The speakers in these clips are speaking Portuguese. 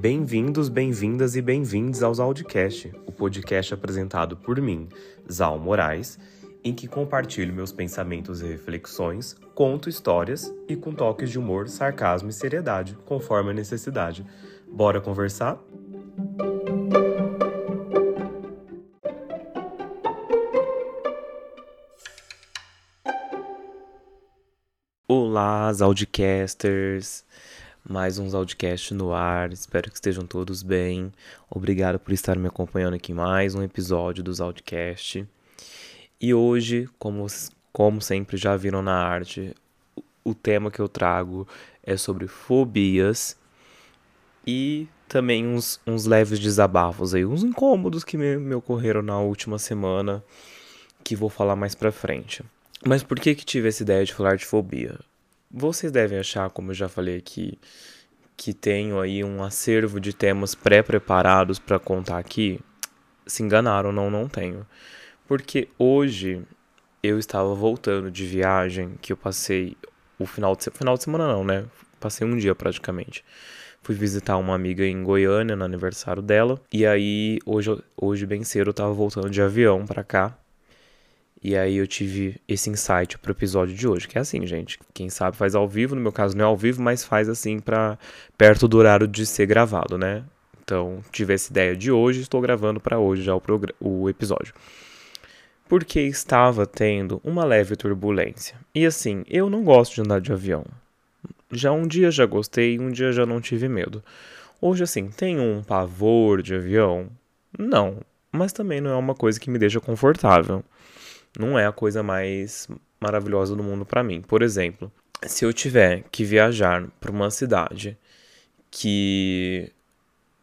Bem-vindos, bem-vindas e bem-vindos aos Audicast, o podcast apresentado por mim, Zal Moraes, em que compartilho meus pensamentos e reflexões, conto histórias e com toques de humor, sarcasmo e seriedade, conforme a necessidade. Bora conversar? Olá, Audicasters! Mais uns Audicast no ar, espero que estejam todos bem. Obrigado por estar me acompanhando aqui em mais um episódio dos Audicast. E hoje, como, como sempre já viram na arte, o tema que eu trago é sobre fobias e também uns, uns leves desabafos aí, uns incômodos que me, me ocorreram na última semana que vou falar mais pra frente. Mas por que que tive essa ideia de falar de fobia? Vocês devem achar, como eu já falei aqui, que tenho aí um acervo de temas pré-preparados para contar aqui. Se enganaram, não, não tenho. Porque hoje eu estava voltando de viagem que eu passei o final de, final de semana não, né? Passei um dia praticamente. Fui visitar uma amiga em Goiânia no aniversário dela. E aí, hoje, hoje bem cedo, eu tava voltando de avião para cá. E aí eu tive esse insight pro episódio de hoje, que é assim, gente, quem sabe faz ao vivo, no meu caso não é ao vivo, mas faz assim para perto do horário de ser gravado, né? Então, tive essa ideia de hoje, estou gravando para hoje já o, o episódio. Porque estava tendo uma leve turbulência. E assim, eu não gosto de andar de avião. Já um dia já gostei, um dia já não tive medo. Hoje assim, tem um pavor de avião? Não, mas também não é uma coisa que me deixa confortável não é a coisa mais maravilhosa do mundo para mim. Por exemplo, se eu tiver que viajar para uma cidade que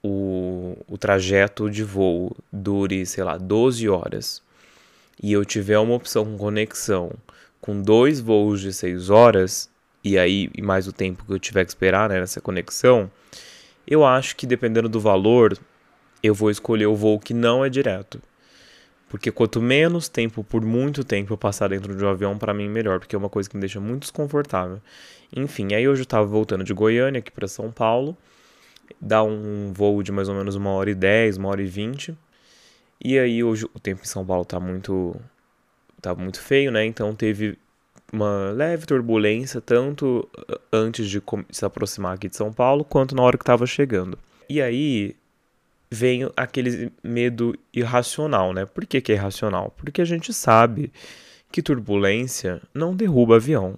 o, o trajeto de voo dure, sei lá, 12 horas e eu tiver uma opção com conexão com dois voos de 6 horas e aí e mais o tempo que eu tiver que esperar né, nessa conexão, eu acho que dependendo do valor, eu vou escolher o voo que não é direto. Porque quanto menos tempo, por muito tempo, eu passar dentro de um avião, para mim melhor, porque é uma coisa que me deixa muito desconfortável. Enfim, aí hoje eu tava voltando de Goiânia aqui para São Paulo, dá um voo de mais ou menos uma hora e dez, uma hora e vinte. E aí hoje o tempo em São Paulo tá muito tá muito feio, né? Então teve uma leve turbulência tanto antes de se aproximar aqui de São Paulo quanto na hora que estava chegando. E aí vem aquele medo irracional, né? Por que, que é irracional? Porque a gente sabe que turbulência não derruba avião.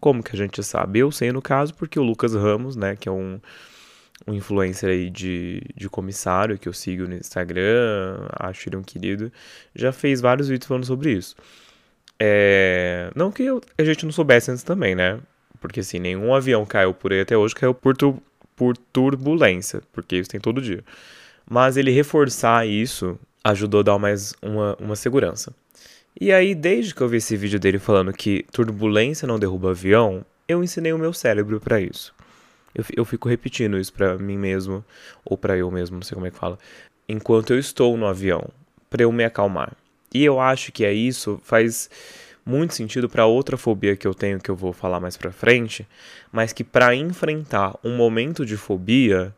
Como que a gente sabe? Eu sei no caso porque o Lucas Ramos, né, que é um, um influencer aí de, de comissário que eu sigo no Instagram, acho ele um querido, já fez vários vídeos falando sobre isso. É... Não que eu, a gente não soubesse antes também, né? Porque assim, nenhum avião caiu por aí até hoje, caiu por, tu, por turbulência, porque isso tem todo dia. Mas ele reforçar isso ajudou a dar mais uma, uma segurança. E aí, desde que eu vi esse vídeo dele falando que turbulência não derruba avião, eu ensinei o meu cérebro para isso. Eu, eu fico repetindo isso para mim mesmo, ou para eu mesmo, não sei como é que fala, enquanto eu estou no avião, para eu me acalmar. E eu acho que é isso, faz muito sentido para outra fobia que eu tenho que eu vou falar mais para frente, mas que para enfrentar um momento de fobia,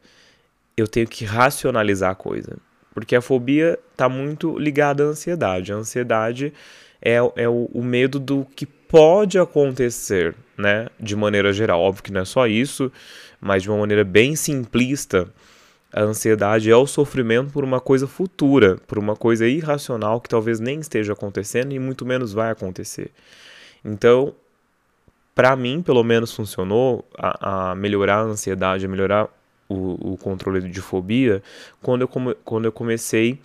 eu tenho que racionalizar a coisa. Porque a fobia está muito ligada à ansiedade. A ansiedade é, é o, o, medo do que pode acontecer, né? De maneira geral. Óbvio que não é só isso, mas de uma maneira bem simplista, a ansiedade é o sofrimento por uma coisa futura, por uma coisa irracional que talvez nem esteja acontecendo e muito menos vai acontecer. Então, para mim, pelo menos funcionou a, a melhorar a ansiedade, a melhorar o, o controle de fobia quando eu, come, quando eu comecei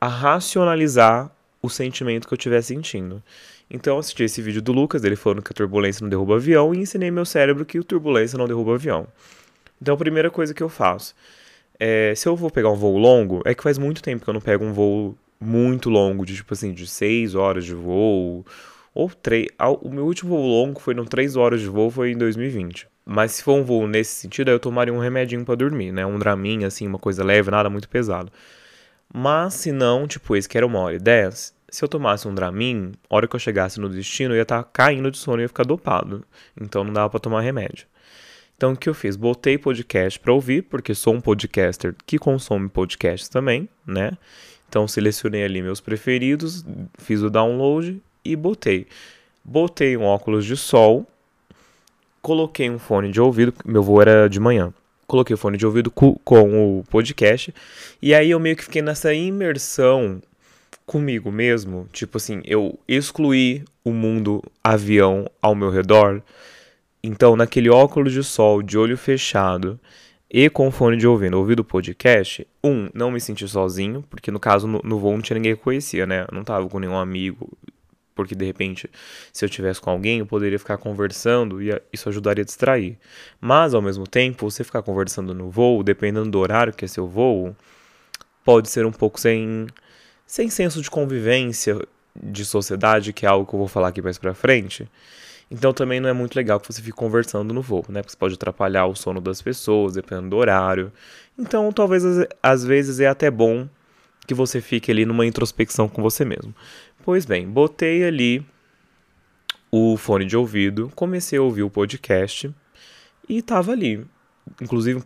a racionalizar o sentimento que eu estiver sentindo. Então eu assisti esse vídeo do Lucas, ele falando que a turbulência não derruba avião, e ensinei meu cérebro que a turbulência não derruba avião. Então a primeira coisa que eu faço é, se eu vou pegar um voo longo, é que faz muito tempo que eu não pego um voo muito longo, de tipo assim, de 6 horas de voo, ou 3. O meu último voo longo foi não 3 horas de voo, foi em 2020. Mas se for um voo nesse sentido, aí eu tomaria um remedinho para dormir, né? Um draminha, assim, uma coisa leve, nada muito pesado. Mas se não, tipo, esse que era uma hora e dez, se eu tomasse um Dramin, a hora que eu chegasse no destino, eu ia estar tá caindo de sono e ia ficar dopado. Então não dava para tomar remédio. Então, o que eu fiz? Botei podcast para ouvir, porque sou um podcaster que consome podcasts também, né? Então, selecionei ali meus preferidos, fiz o download e botei. Botei um óculos de sol, coloquei um fone de ouvido, meu voo era de manhã. Coloquei o fone de ouvido com, o podcast, e aí eu meio que fiquei nessa imersão comigo mesmo, tipo assim, eu excluí o mundo avião ao meu redor então, naquele óculos de sol, de olho fechado e com fone de ouvido, ouvido podcast, um, não me senti sozinho, porque no caso no, no voo não tinha ninguém que conhecia, né? Eu não tava com nenhum amigo, porque de repente, se eu tivesse com alguém, eu poderia ficar conversando e isso ajudaria a distrair. Mas ao mesmo tempo, você ficar conversando no voo, dependendo do horário que é seu voo, pode ser um pouco sem sem senso de convivência, de sociedade, que é algo que eu vou falar aqui mais pra frente. Então também não é muito legal que você fique conversando no voo, né? Porque você pode atrapalhar o sono das pessoas, dependendo do horário. Então talvez às vezes é até bom que você fique ali numa introspecção com você mesmo. Pois bem, botei ali o fone de ouvido, comecei a ouvir o podcast e tava ali. Inclusive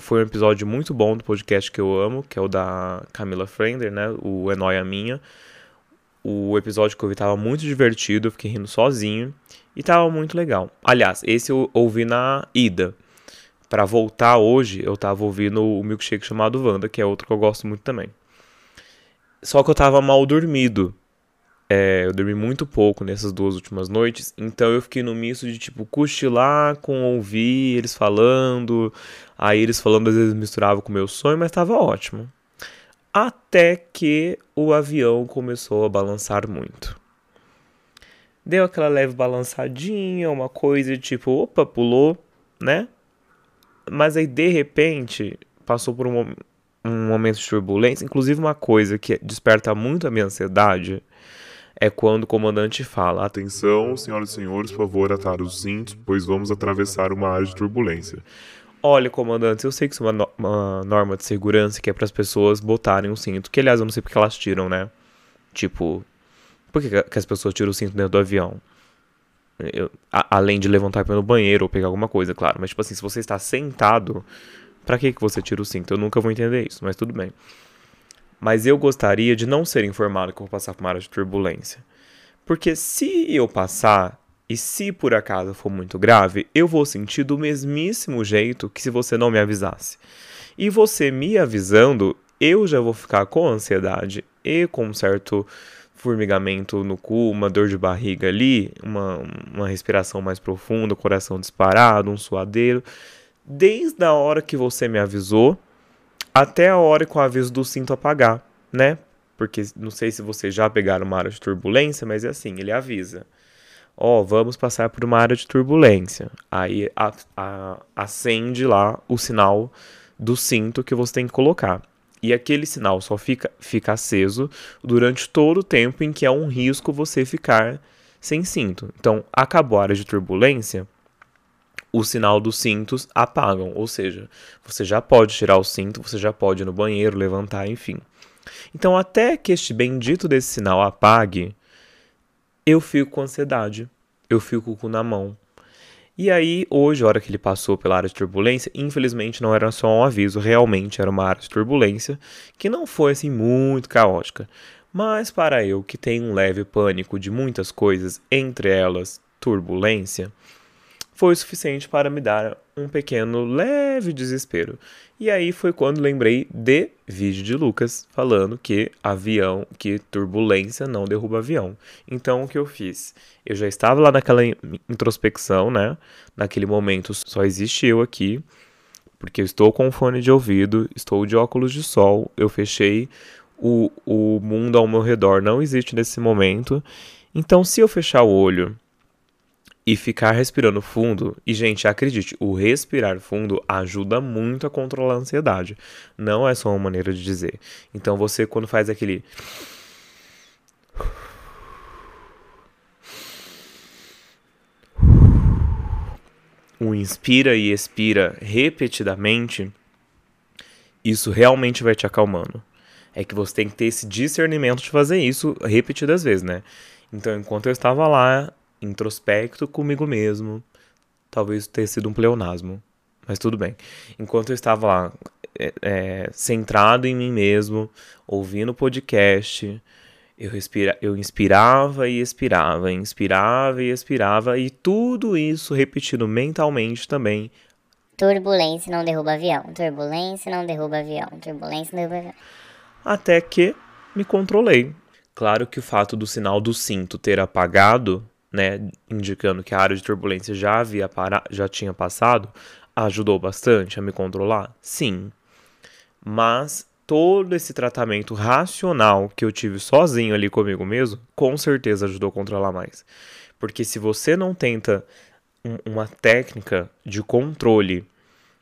foi um episódio muito bom do podcast que eu amo, que é o da Camila Frender, né? O É Noia Minha. O episódio que eu vi tava muito divertido, eu fiquei rindo sozinho. E tava muito legal. Aliás, esse eu ouvi na ida. Para voltar hoje, eu tava ouvindo o milkshake chamado Wanda, que é outro que eu gosto muito também. Só que eu tava mal dormido. É, eu dormi muito pouco nessas duas últimas noites, então eu fiquei no misto de tipo cochilar com ouvir eles falando, aí eles falando às vezes misturava com o meu sonho, mas tava ótimo. Até que o avião começou a balançar muito deu aquela leve balançadinha, uma coisa tipo, opa, pulou, né? Mas aí de repente passou por um, um momento de turbulência. Inclusive, uma coisa que desperta muito a minha ansiedade é quando o comandante fala: Atenção, senhoras e senhores, por favor, atar os cintos, pois vamos atravessar uma área de turbulência. Olha, comandante, eu sei que isso é uma, no uma norma de segurança que é para as pessoas botarem o cinto, que aliás eu não sei porque elas tiram, né? Tipo, por que, que as pessoas tiram o cinto dentro do avião? Eu, a, além de levantar no banheiro ou pegar alguma coisa, claro. Mas, tipo assim, se você está sentado, para que, que você tira o cinto? Eu nunca vou entender isso, mas tudo bem. Mas eu gostaria de não ser informado que eu vou passar por uma área de turbulência. Porque se eu passar, e se por acaso for muito grave, eu vou sentir do mesmíssimo jeito que se você não me avisasse. E você me avisando, eu já vou ficar com ansiedade e com um certo formigamento no cu, uma dor de barriga ali, uma, uma respiração mais profunda, coração disparado, um suadeiro. Desde a hora que você me avisou até a hora que o aviso do cinto apagar, né? Porque não sei se vocês já pegaram uma área de turbulência, mas é assim, ele avisa. Ó, oh, vamos passar por uma área de turbulência. Aí a, a, acende lá o sinal do cinto que você tem que colocar. E aquele sinal só fica, fica aceso durante todo o tempo em que é um risco você ficar sem cinto. Então, acabou a área de turbulência, o sinal dos cintos apagam, ou seja, você já pode tirar o cinto, você já pode ir no banheiro, levantar, enfim. Então, até que este bendito desse sinal apague, eu fico com ansiedade, eu fico com o cu na mão, e aí, hoje, a hora que ele passou pela área de turbulência, infelizmente não era só um aviso, realmente era uma área de turbulência, que não foi assim muito caótica. Mas para eu, que tenho um leve pânico de muitas coisas, entre elas turbulência, foi o suficiente para me dar um pequeno leve desespero. E aí foi quando lembrei de vídeo de Lucas falando que avião, que turbulência não derruba avião. Então o que eu fiz? Eu já estava lá naquela introspecção, né? Naquele momento só existe eu aqui, porque eu estou com fone de ouvido, estou de óculos de sol, eu fechei o, o mundo ao meu redor, não existe nesse momento. Então se eu fechar o olho e ficar respirando fundo. E, gente, acredite, o respirar fundo ajuda muito a controlar a ansiedade. Não é só uma maneira de dizer. Então, você, quando faz aquele. O inspira e expira repetidamente, isso realmente vai te acalmando. É que você tem que ter esse discernimento de fazer isso repetidas vezes, né? Então, enquanto eu estava lá introspecto comigo mesmo. Talvez tenha sido um pleonasmo. mas tudo bem. Enquanto eu estava lá, é, é, centrado em mim mesmo, ouvindo podcast, eu, respira, eu inspirava e expirava, inspirava e expirava, e tudo isso repetindo mentalmente também. Turbulência não derruba avião, turbulência não derruba avião, turbulência não derruba avião. Até que me controlei. Claro que o fato do sinal do cinto ter apagado, né, indicando que a área de turbulência já havia já tinha passado, ajudou bastante a me controlar? Sim. Mas todo esse tratamento racional que eu tive sozinho ali comigo mesmo, com certeza ajudou a controlar mais. Porque se você não tenta um, uma técnica de controle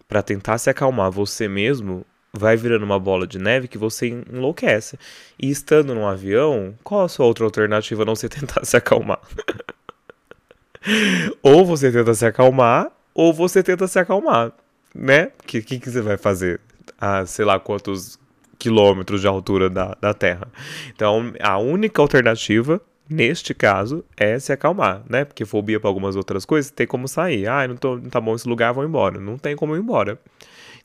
para tentar se acalmar você mesmo, vai virando uma bola de neve que você enlouquece. E estando num avião, qual a sua outra alternativa a não ser tentar se acalmar? ou você tenta se acalmar, ou você tenta se acalmar, né? O que, que, que, você vai fazer? A sei lá quantos quilômetros de altura da, da Terra. Então, a única alternativa, neste caso, é se acalmar, né? Porque fobia para algumas outras coisas, tem como sair. Ah, não, tô, não tá bom esse lugar, vou embora. Não tem como ir embora.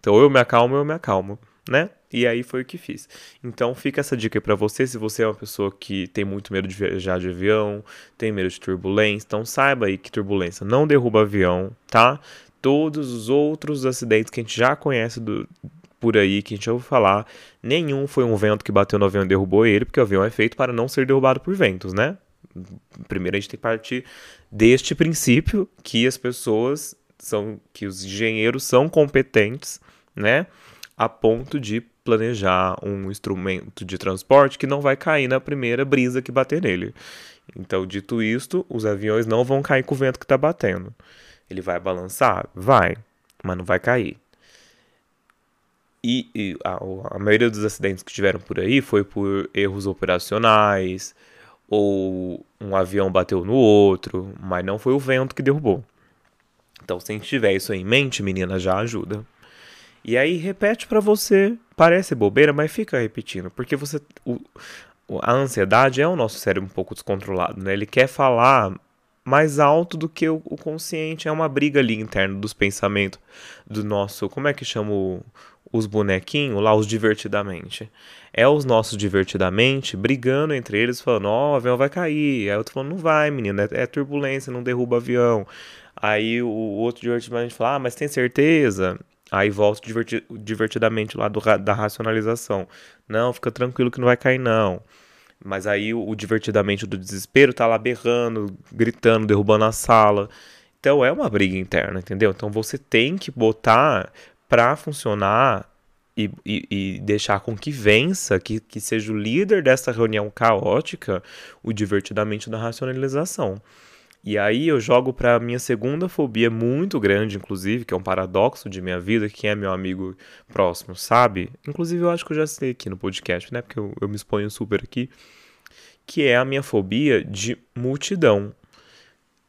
Então, ou eu me acalmo, ou eu me acalmo, né? E aí foi o que fiz. Então fica essa dica aí pra você, se você é uma pessoa que tem muito medo de viajar de avião, tem medo de turbulência, então saiba aí que turbulência não derruba avião, tá? Todos os outros acidentes que a gente já conhece do, por aí, que a gente ouviu falar, nenhum foi um vento que bateu no avião e derrubou ele, porque o avião é feito para não ser derrubado por ventos, né? Primeiro a gente tem que partir deste princípio que as pessoas são, que os engenheiros são competentes, né? A ponto de planejar um instrumento de transporte que não vai cair na primeira brisa que bater nele. Então, dito isto, os aviões não vão cair com o vento que está batendo. Ele vai balançar? Vai, mas não vai cair. E, e a, a, maioria dos acidentes que tiveram por aí foi por erros operacionais, ou um avião bateu no outro, mas não foi o vento que derrubou. Então, se a gente tiver isso em mente, menina, já ajuda. E aí repete para você, parece bobeira, mas fica repetindo, porque você o, a ansiedade é o nosso cérebro um pouco descontrolado, né? Ele quer falar mais alto do que o, o consciente, é uma briga ali interna dos pensamentos do nosso, como é que chama o, os bonequinhos lá, os divertidamente. É os nossos divertidamente brigando entre eles, falando: Ó, oh, o avião vai cair. Aí eu tô falando: Não vai, menina, é, é turbulência, não derruba avião. Aí o outro divertidamente fala: Ah, mas tem certeza? Aí volta diverti divertidamente lá do, da racionalização. Não, fica tranquilo que não vai cair, não. Mas aí o, o divertidamente do desespero tá lá berrando, gritando, derrubando a sala. Então é uma briga interna, entendeu? Então você tem que botar para funcionar e, e, e, deixar com que vença, que, que seja o líder dessa reunião caótica, o divertidamente da racionalização. E aí eu jogo para minha segunda fobia muito grande, inclusive, que é um paradoxo de minha vida, que é meu amigo próximo, sabe? Inclusive eu acho que eu já sei aqui no podcast, né? Porque eu, eu me exponho super aqui. Que é a minha fobia de multidão.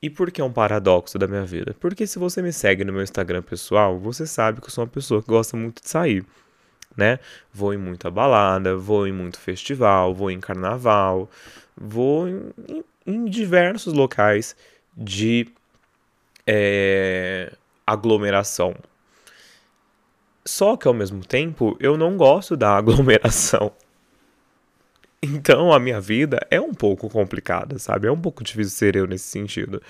E por que é um paradoxo da minha vida? Porque se você me segue no meu Instagram pessoal, você sabe que eu sou uma pessoa que gosta muito de sair, né? Vou em muita balada, vou em muito festival, vou em carnaval, vou em, em diversos locais de é, aglomeração. Só que ao mesmo tempo eu não gosto da aglomeração. Então a minha vida é um pouco complicada, sabe? É um pouco difícil ser eu nesse sentido.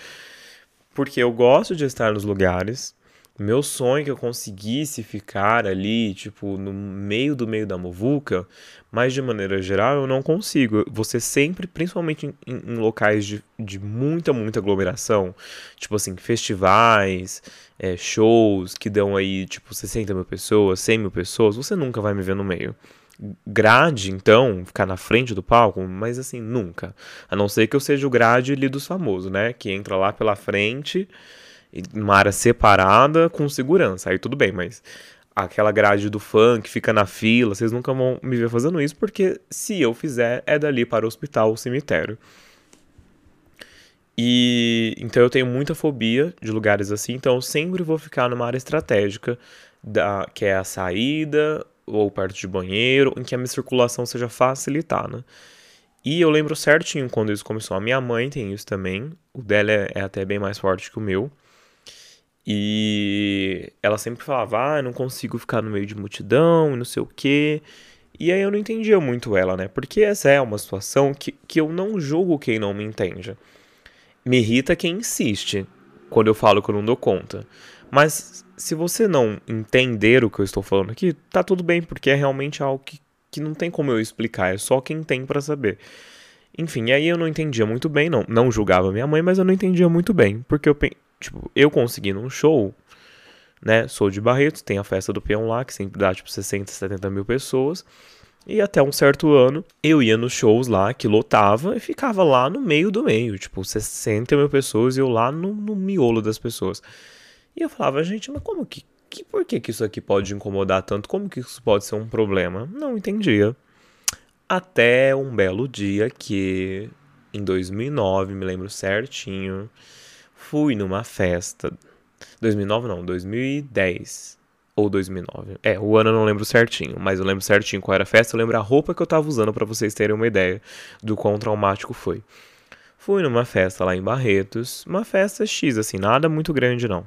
Porque eu gosto de estar nos lugares, meu sonho é que eu conseguisse ficar ali, tipo, no meio do meio da muvuca, mas de maneira geral eu não consigo. Você sempre, principalmente em, em, locais de, de muita, muita aglomeração, tipo assim, festivais, é, shows que dão aí, tipo, 60 mil pessoas, 100 mil pessoas, você nunca vai me ver no meio. Grade, então, ficar na frente do palco, mas assim, nunca. A não ser que eu seja o grade ali dos famosos, né? Que entra lá pela frente uma área separada com segurança. Aí tudo bem, mas aquela grade do funk fica na fila, vocês nunca vão me ver fazendo isso, porque se eu fizer, é dali para o hospital ou cemitério. E então eu tenho muita fobia de lugares assim, então eu sempre vou ficar numa área estratégica, da, que é a saída ou perto de banheiro, em que a minha circulação seja facilitada. E eu lembro certinho quando isso começou. A minha mãe tem isso também. O dela é, é até bem mais forte que o meu. E ela sempre falava, ah, não consigo ficar no meio de multidão, não sei o quê. E aí eu não entendia muito ela, né? Porque essa é uma situação que, que eu não julgo quem não me entende. Me irrita quem insiste quando eu falo que eu não dou conta. Mas se você não entender o que eu estou falando aqui, tá tudo bem, porque é realmente algo que, que não tem como eu explicar, é só quem tem para saber. Enfim, aí eu não entendia muito bem, não, não julgava minha mãe, mas eu não entendia muito bem, porque eu, tipo, eu consegui num show, né, sou de Barretos, tem a festa do peão lá, que sempre dá, tipo, 60, 70 mil pessoas, e até um certo ano, eu ia nos shows lá, que lotava, e ficava lá no meio do meio, tipo, 60 mil pessoas, e eu lá no, no miolo das pessoas. E eu falava, gente, mas como que, que por que, que isso aqui pode incomodar tanto? Como que isso pode ser um problema? Não entendia. Até um belo dia que, em 2009, me lembro certinho, fui numa festa. 2009 não, 2010 ou 2009. É, o ano eu não lembro certinho, mas eu lembro certinho qual era a festa, eu lembro a roupa que eu tava usando para vocês terem uma ideia do quão traumático foi. Fui numa festa lá em Barretos, uma festa X, assim, nada muito grande não.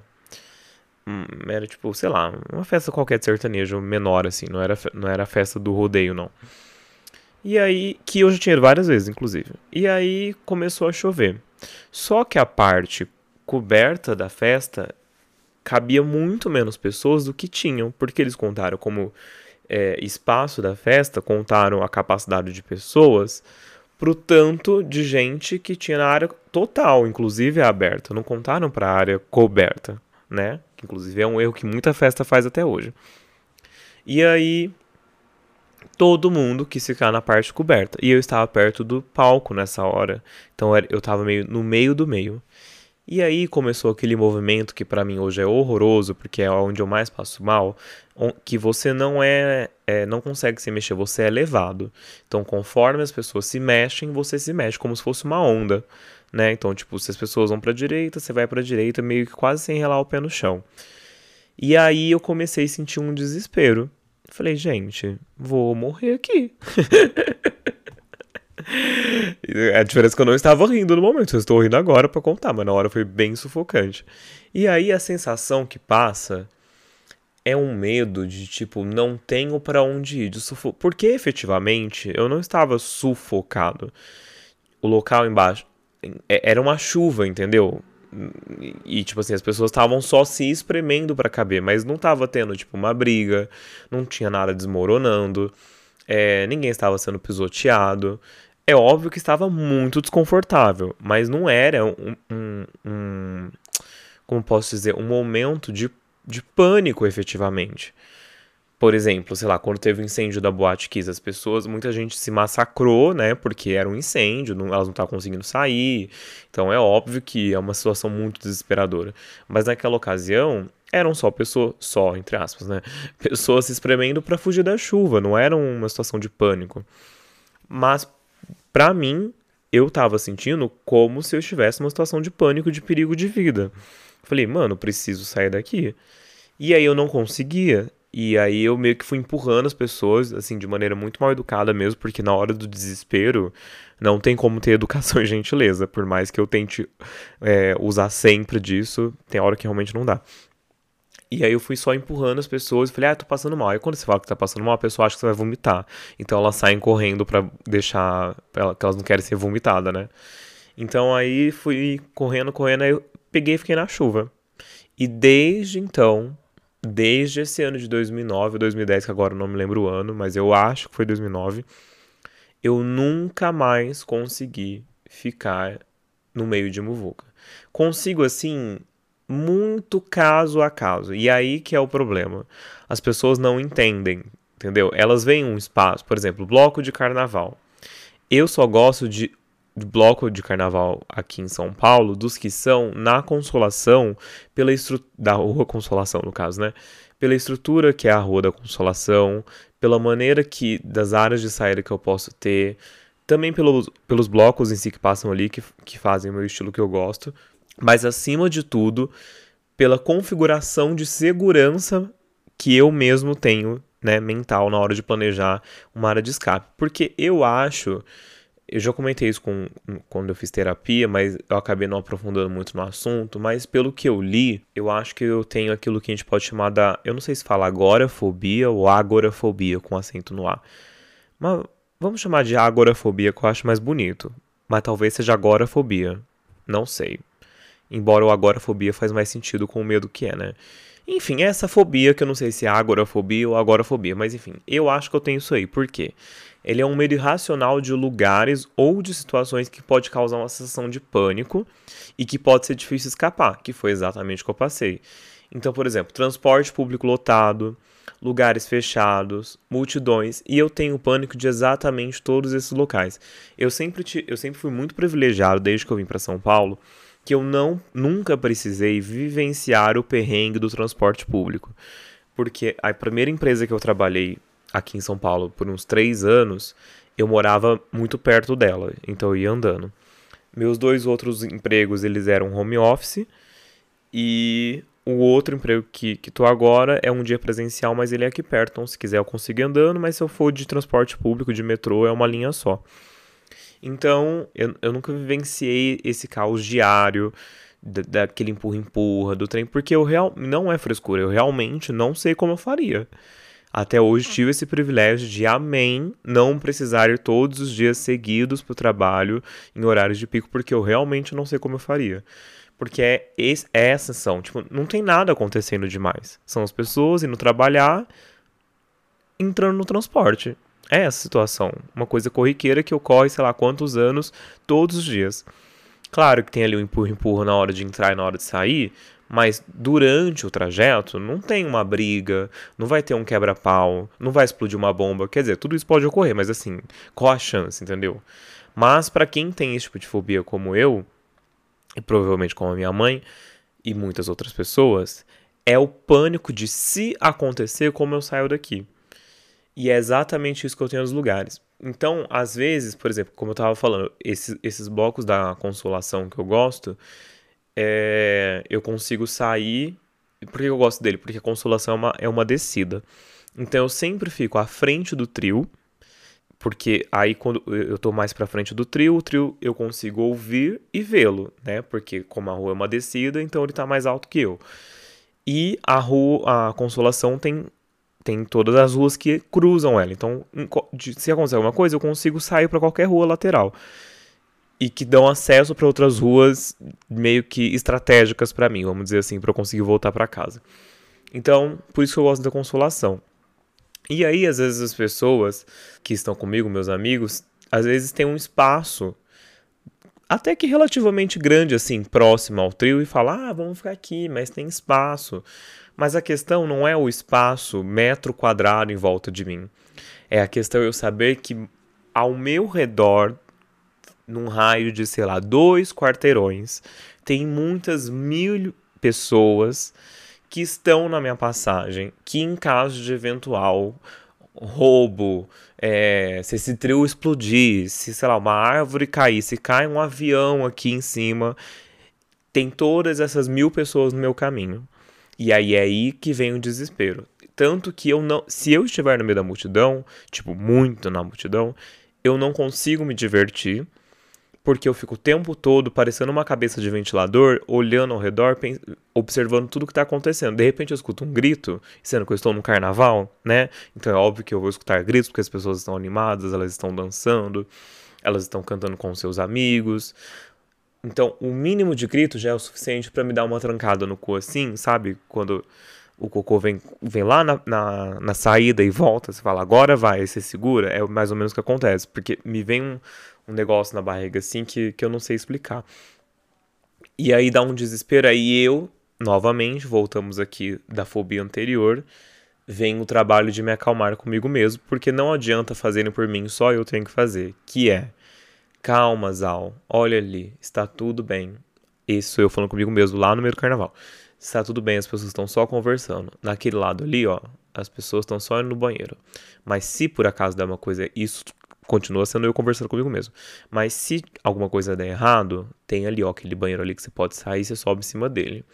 Hum, era tipo, sei lá, uma festa qualquer de sertanejo menor, assim, não era, não era a festa do rodeio, não. E aí, que eu já tinha ido várias vezes, inclusive. E aí começou a chover. Só que a parte coberta da festa cabia muito menos pessoas do que tinham, porque eles contaram como é, espaço da festa, contaram a capacidade de pessoas pro tanto de gente que tinha na área total, inclusive a aberta. Não contaram para a área coberta, né? Que inclusive é um erro que muita festa faz até hoje. E aí todo mundo quis ficar na parte coberta. E eu estava perto do palco nessa hora. Então eu estava meio no meio do meio. E aí começou aquele movimento que para mim hoje é horroroso, porque é onde eu mais passo mal, que você não é, é, não consegue se mexer, você é levado. Então, conforme as pessoas se mexem, você se mexe como se fosse uma onda, né? Então, tipo, se as pessoas vão para direita, você vai para direita, meio que quase sem relar o pé no chão. E aí eu comecei a sentir um desespero. Falei, gente, vou morrer aqui. a diferença é que eu não estava rindo no momento, eu estou rindo agora para contar, mas na hora foi bem sufocante. E aí a sensação que passa é um medo de tipo, não tenho para onde ir, de sufo... porque efetivamente eu não estava sufocado. O local embaixo é, era uma chuva, entendeu? E, tipo assim, as pessoas estavam só se espremendo para caber, mas não tava tendo, tipo, uma briga, não tinha nada desmoronando, é, ninguém estava sendo pisoteado. É óbvio que estava muito desconfortável, mas não era um, um, um como posso dizer, um momento de, de pânico efetivamente. Por exemplo, sei lá, quando teve o incêndio da Boate Kiss, as pessoas, muita gente se massacrou, né? Porque era um incêndio, não, elas não estavam conseguindo sair. Então é óbvio que é uma situação muito desesperadora. Mas naquela ocasião, eram só pessoas, só entre aspas, né? Pessoas se espremendo para fugir da chuva, não era uma situação de pânico. Mas para mim, eu tava sentindo como se eu estivesse numa situação de pânico, de perigo de vida. Falei, mano, preciso sair daqui. E aí eu não conseguia. E aí eu meio que fui empurrando as pessoas, assim, de maneira muito mal educada mesmo, porque na hora do desespero não tem como ter educação e gentileza. Por mais que eu tente é, usar sempre disso, tem hora que realmente não dá. E aí eu fui só empurrando as pessoas e falei, ah, tô passando mal. Aí quando você fala que tá passando mal, a pessoa acha que você vai vomitar. Então elas saem correndo para deixar. Que elas não querem ser vomitadas, né? Então aí fui correndo, correndo, aí eu peguei e fiquei na chuva. E desde então, desde esse ano de 2009 ou 2010, que agora eu não me lembro o ano, mas eu acho que foi 2009, eu nunca mais consegui ficar no meio de muvuca. Consigo, assim, muito caso a caso. E aí que é o problema. As pessoas não entendem, entendeu? Elas veem um espaço, por exemplo, bloco de carnaval. Eu só gosto de bloco de carnaval aqui em São Paulo, dos que são na Consolação, pela da Rua Consolação, no caso, né? Pela estrutura que é a Rua da Consolação, pela maneira que das áreas de saída que eu posso ter, também pelos, pelos blocos em si que passam ali, que, que fazem o meu estilo que eu gosto, mas acima de tudo, pela configuração de segurança que eu mesmo tenho, né, mental na hora de planejar uma área de escape. Porque eu acho eu já comentei isso com, quando eu fiz terapia, mas eu acabei não aprofundando muito no assunto. Mas pelo que eu li, eu acho que eu tenho aquilo que a gente pode chamar da. Eu não sei se fala agorafobia ou agorafobia com acento no A. Mas vamos chamar de agorafobia, que eu acho mais bonito. Mas talvez seja agorafobia. Não sei. Embora o agorafobia faz mais sentido com o medo que é, né? Enfim, é essa fobia que eu não sei se é agorafobia ou agorafobia, mas enfim, eu acho que eu tenho isso aí. Por quê? Ele é um medo irracional de lugares ou de situações que pode causar uma sensação de pânico e que pode ser difícil escapar, que foi exatamente o que eu passei. Então, por exemplo, transporte público lotado, lugares fechados, multidões, e eu tenho pânico de exatamente todos esses locais. Eu sempre, eu sempre fui muito privilegiado desde que eu vim para São Paulo que eu não nunca precisei vivenciar o perrengue do transporte público. Porque a primeira empresa que eu trabalhei aqui em São Paulo por uns três anos, eu morava muito perto dela, então eu ia andando. Meus dois outros empregos, eles eram home office, e o outro emprego que, que tô agora é um dia presencial, mas ele é aqui perto, então se quiser eu consigo ir andando, mas se eu for de transporte público, de metrô, é uma linha só. Então, eu, eu nunca vivenciei esse caos diário, da, daquele empurra-empurra do trem, porque eu real, não é frescura, eu realmente não sei como eu faria. Até hoje tive esse privilégio de, amém, não precisar ir todos os dias seguidos para o trabalho em horários de pico, porque eu realmente não sei como eu faria. Porque é, esse, é essa são, tipo, não tem nada acontecendo demais. São as pessoas indo trabalhar, entrando no transporte. É essa situação. Uma coisa corriqueira que ocorre, sei lá, quantos anos, todos os dias. Claro que tem ali um empurra-empurra na hora de entrar e na hora de sair, mas durante o trajeto não tem uma briga, não vai ter um quebra-pau, não vai explodir uma bomba. Quer dizer, tudo isso pode ocorrer, mas assim, qual a chance, entendeu? Mas para quem tem esse tipo de fobia como eu, e provavelmente como a minha mãe e muitas outras pessoas, é o pânico de se acontecer como eu saio daqui. E é exatamente isso que eu tenho nos lugares. Então, às vezes, por exemplo, como eu estava falando, esses, esses blocos da consolação que eu gosto, é, eu consigo sair. Por que eu gosto dele? Porque a consolação é uma, é uma descida. Então eu sempre fico à frente do trio, porque aí quando eu tô mais para frente do trio, o trio eu consigo ouvir e vê-lo, né? Porque como a rua é uma descida, então ele tá mais alto que eu. E a rua, a consolação tem tem todas as ruas que cruzam ela. Então, se acontecer alguma coisa, eu consigo sair para qualquer rua lateral. E que dão acesso para outras ruas meio que estratégicas para mim, vamos dizer assim, para eu conseguir voltar para casa. Então, por isso que eu gosto da consolação. E aí, às vezes, as pessoas que estão comigo, meus amigos, às vezes tem um espaço até que relativamente grande, assim, próximo ao trio, e fala: ah, vamos ficar aqui, mas tem espaço. Mas a questão não é o espaço metro quadrado em volta de mim. É a questão eu saber que ao meu redor, num raio de, sei lá, dois quarteirões, tem muitas mil pessoas que estão na minha passagem, que em caso de eventual roubo, é, se esse trio explodir, se, sei lá, uma árvore cair, se cai um avião aqui em cima, tem todas essas mil pessoas no meu caminho. E aí é aí que vem o desespero. Tanto que eu não. Se eu estiver no meio da multidão, tipo, muito na multidão, eu não consigo me divertir. Porque eu fico o tempo todo parecendo uma cabeça de ventilador, olhando ao redor, observando tudo que está acontecendo. De repente eu escuto um grito, sendo que eu estou no carnaval, né? Então é óbvio que eu vou escutar gritos, porque as pessoas estão animadas, elas estão dançando, elas estão cantando com seus amigos. Então, o mínimo de grito já é o suficiente para me dar uma trancada no cu assim, sabe? Quando o cocô vem, vem lá na, na, na, saída e volta, você fala, agora vai, você segura, é mais ou menos o que acontece. Porque me vem um, um negócio na barriga assim que, que eu não sei explicar. E aí dá um desespero, aí eu, novamente, voltamos aqui da fobia anterior, vem o trabalho de me acalmar comigo mesmo, porque não adianta fazerem por mim, só eu tenho que fazer, que é Calma, Zal. Olha ali, está tudo bem. Isso eu falando comigo mesmo lá no meio do carnaval. Está tudo bem, as pessoas estão só conversando. Naquele lado ali, ó, as pessoas estão só indo no banheiro. Mas se por acaso der uma coisa, isso continua sendo eu conversando comigo mesmo. Mas se alguma coisa der errado, tem ali, ó, aquele banheiro ali que você pode sair, você sobe em cima dele.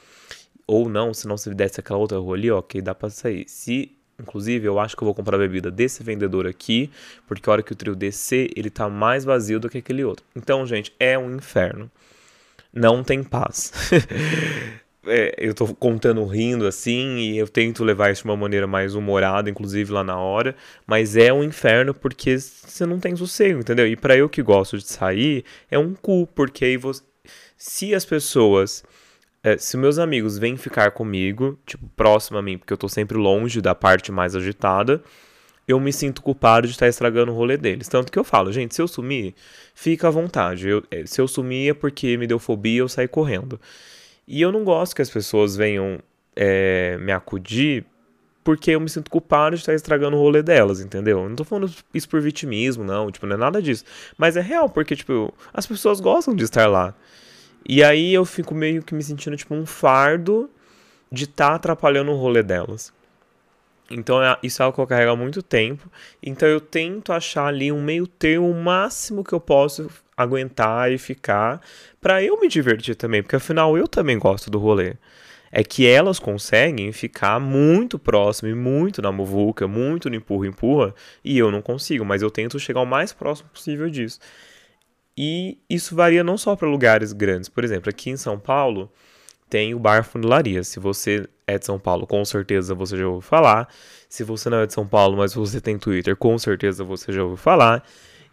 Ou não, se não se desce aquela outra rua ali, ó, que dá pra sair. Se Inclusive, eu acho que eu vou comprar bebida desse vendedor aqui, porque a hora que o trio descer, ele tá mais vazio do que aquele outro. Então, gente, é um inferno. Não tem paz. é, eu tô contando rindo assim, e eu tento levar isso de uma maneira mais humorada, inclusive lá na hora, mas é um inferno porque você não tem sossego, entendeu? E para eu que gosto de sair, é um cu, porque aí você, se as pessoas é, se meus amigos vêm ficar comigo, tipo, próximo a mim, porque eu tô sempre longe da parte mais agitada, eu me sinto culpado de estar estragando o rolê deles. Tanto que eu falo, gente, se eu sumir, fica à vontade. Eu, é, se eu sumir é porque me deu fobia, eu saí correndo. E eu não gosto que as pessoas venham é, me acudir porque eu me sinto culpado de estar estragando o rolê delas, entendeu? Eu não tô falando isso por vitimismo, não, tipo, não é nada disso. Mas é real, porque, tipo, as pessoas gostam de estar lá. E aí eu fico meio que me sentindo tipo um fardo de estar tá atrapalhando o rolê delas. Então é, isso é algo que eu carrego há muito tempo. Então eu tento achar ali um meio termo, o máximo que eu posso aguentar e ficar, para eu me divertir também, porque afinal eu também gosto do rolê. É que elas conseguem ficar muito próximo e muito na muvuca, muito no empurra-empurra, e eu não consigo, mas eu tento chegar o mais próximo possível disso. E isso varia não só para lugares grandes. Por exemplo, aqui em São Paulo tem o Bar Funilaria. Se você é de São Paulo, com certeza você já ouviu falar. Se você não é de São Paulo, mas você tem Twitter, com certeza você já ouviu falar.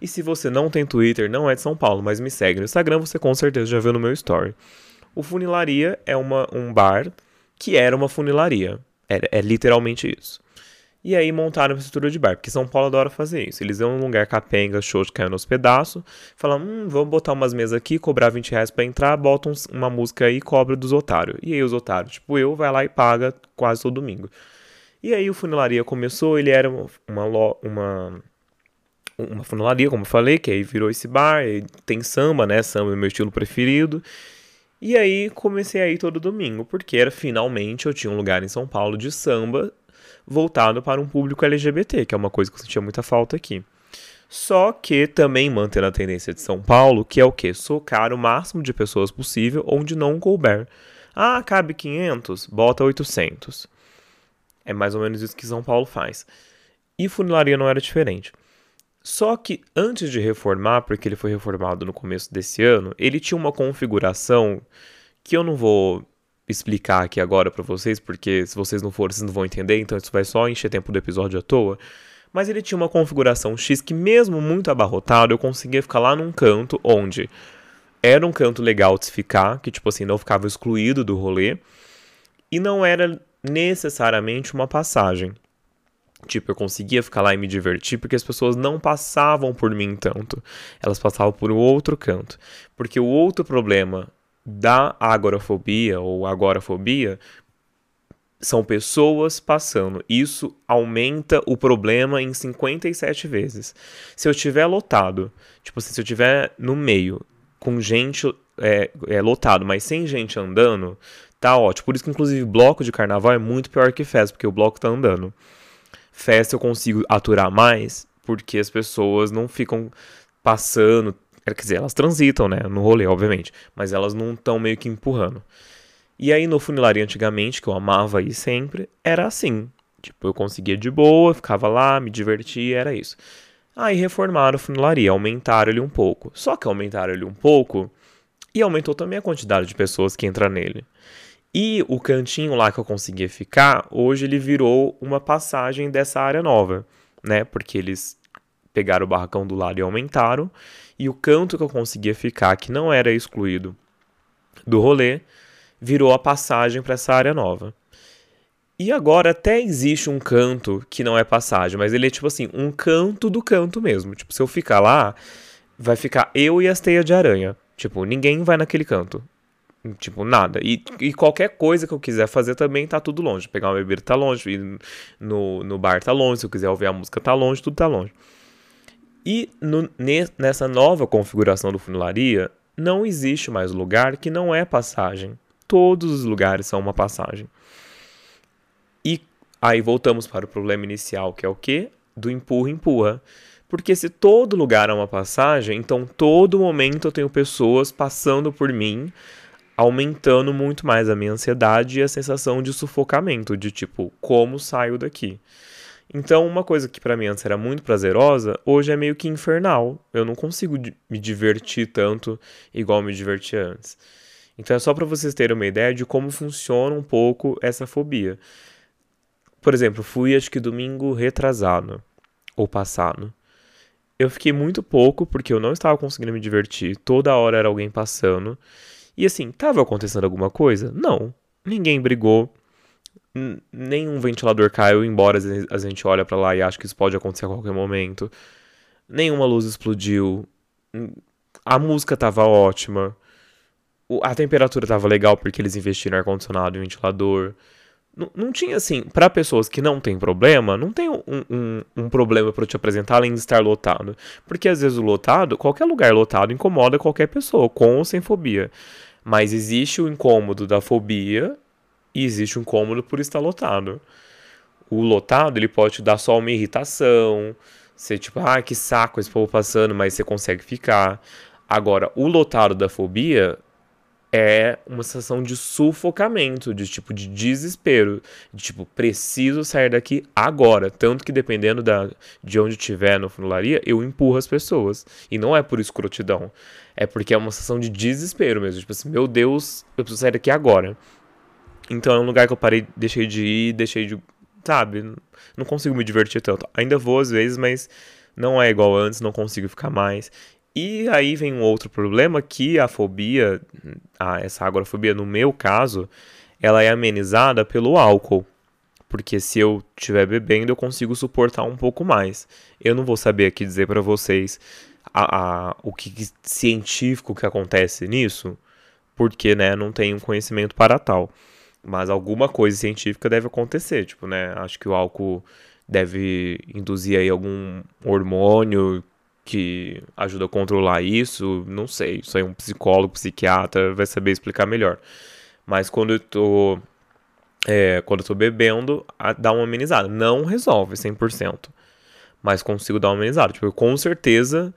E se você não tem Twitter, não é de São Paulo, mas me segue no Instagram, você com certeza já viu no meu story. O Funilaria é uma, um bar que era uma funilaria. É, é literalmente isso. E aí montaram uma estrutura de bar, porque São Paulo adora fazer isso. Eles vão num lugar capenga, show de caiu nos pedaços, falam, hum, vamos botar umas mesas aqui, cobrar 20 reais pra entrar, botam uma música aí e cobra dos otários. E aí os otários, tipo eu, vai lá e paga quase todo domingo. E aí o Funilaria começou, ele era uma, uma, uma, uma funilaria, como eu falei, que aí virou esse bar, tem samba, né, samba é meu estilo preferido. E aí comecei a ir todo domingo, porque era finalmente eu tinha um lugar em São Paulo de samba voltado para um público LGBT, que é uma coisa que eu sentia muita falta aqui. Só que também mantendo a tendência de São Paulo, que é o que? Socar o máximo de pessoas possível onde não couber. Ah, cabe 500? Bota 800. É mais ou menos isso que São Paulo faz. E funilaria não era diferente. Só que antes de reformar, porque ele foi reformado no começo desse ano, ele tinha uma configuração que eu não vou explicar aqui agora para vocês, porque se vocês não forem, vocês não vão entender, então isso vai só encher tempo do episódio à toa. Mas ele tinha uma configuração X que, mesmo muito abarrotado, eu conseguia ficar lá num canto onde era um canto legal de se ficar, que tipo assim, não ficava excluído do rolê, e não era necessariamente uma passagem. Tipo, eu conseguia ficar lá e me divertir porque as pessoas não passavam por mim tanto. Elas passavam por outro canto. Porque o outro problema da agorafobia ou agorafobia são pessoas passando. Isso aumenta o problema em 57 vezes. Se eu tiver lotado, tipo assim, se eu tiver no meio com gente é, é, lotado, mas sem gente andando, tá ótimo. Por isso que, inclusive, bloco de carnaval é muito pior que festa, porque o bloco tá andando. Festa eu consigo aturar mais, porque as pessoas não ficam passando, Quer dizer, elas transitam, né? No rolê, obviamente. Mas elas não estão meio que empurrando. E aí no funilaria antigamente, que eu amava ir sempre, era assim. Tipo, eu conseguia de boa, ficava lá, me divertia, era isso. Aí reformaram a funilaria, aumentaram ele um pouco. Só que aumentaram ele um pouco e aumentou também a quantidade de pessoas que entram nele. E o cantinho lá que eu conseguia ficar, hoje ele virou uma passagem dessa área nova, né? Porque eles pegaram o barracão do lado e aumentaram e o canto que eu conseguia ficar, que não era excluído do rolê, virou a passagem para essa área nova. E agora até existe um canto que não é passagem, mas ele é tipo assim, um canto do canto mesmo. Tipo, se eu ficar lá, vai ficar eu e as teias de aranha. Tipo, ninguém vai naquele canto. Tipo, nada. E, e qualquer coisa que eu quiser fazer também tá tudo longe. Pegar uma bebida tá longe, ir no, no bar tá longe, se eu quiser ouvir a música tá longe, tudo tá longe. E no, nessa nova configuração do funilaria, não existe mais lugar que não é passagem. Todos os lugares são uma passagem. E aí voltamos para o problema inicial, que é o quê? Do empurra-empurra. Porque se todo lugar é uma passagem, então todo momento eu tenho pessoas passando por mim aumentando muito mais a minha ansiedade e a sensação de sufocamento, de tipo, como saio daqui? Então, uma coisa que para mim antes era muito prazerosa, hoje é meio que infernal. Eu não consigo me divertir tanto igual me divertia antes. Então, é só para vocês terem uma ideia de como funciona um pouco essa fobia. Por exemplo, fui acho que domingo retrasado ou passado. Eu fiquei muito pouco porque eu não estava conseguindo me divertir. Toda hora era alguém passando. E assim, tava acontecendo alguma coisa? Não. Ninguém brigou. Nenhum ventilador caiu, embora a gente olha para lá e acha que isso pode acontecer a qualquer momento. Nenhuma luz explodiu. A música tava ótima. A temperatura tava legal porque eles investiram em ar-condicionado e ventilador. Não, não tinha assim, para pessoas que não têm problema, não tem um, um, um problema para te apresentar além de estar lotado. Porque às vezes o lotado, qualquer lugar lotado incomoda qualquer pessoa, com ou sem fobia. Mas existe o incômodo da fobia e existe o incômodo por estar lotado. O lotado, ele pode te dar só uma irritação, ser tipo, ah, que saco esse povo passando, mas você consegue ficar. Agora, o lotado da fobia é uma sensação de sufocamento, de tipo de desespero, de tipo preciso sair daqui agora, tanto que dependendo da de onde estiver no funularia, eu empurro as pessoas. E não é por escrotidão, é porque é uma sensação de desespero mesmo, tipo assim, meu Deus, eu preciso sair daqui agora. Então é um lugar que eu parei, deixei de ir, deixei de, sabe, não consigo me divertir tanto. Ainda vou às vezes, mas não é igual antes, não consigo ficar mais. E aí vem um outro problema que a fobia, a, essa agorafobia no meu caso, ela é amenizada pelo álcool. Porque se eu estiver bebendo, eu consigo suportar um pouco mais. Eu não vou saber aqui dizer para vocês a, a, o que, que científico que acontece nisso, porque né, não tenho conhecimento para tal. Mas alguma coisa científica deve acontecer, tipo, né? Acho que o álcool deve induzir aí algum hormônio que ajuda a controlar isso, não sei. Isso aí um psicólogo, psiquiatra vai saber explicar melhor. Mas quando eu tô, é, quando eu tô bebendo, dá uma amenizada. Não resolve 100%, mas consigo dar uma amenizada. Tipo, eu com certeza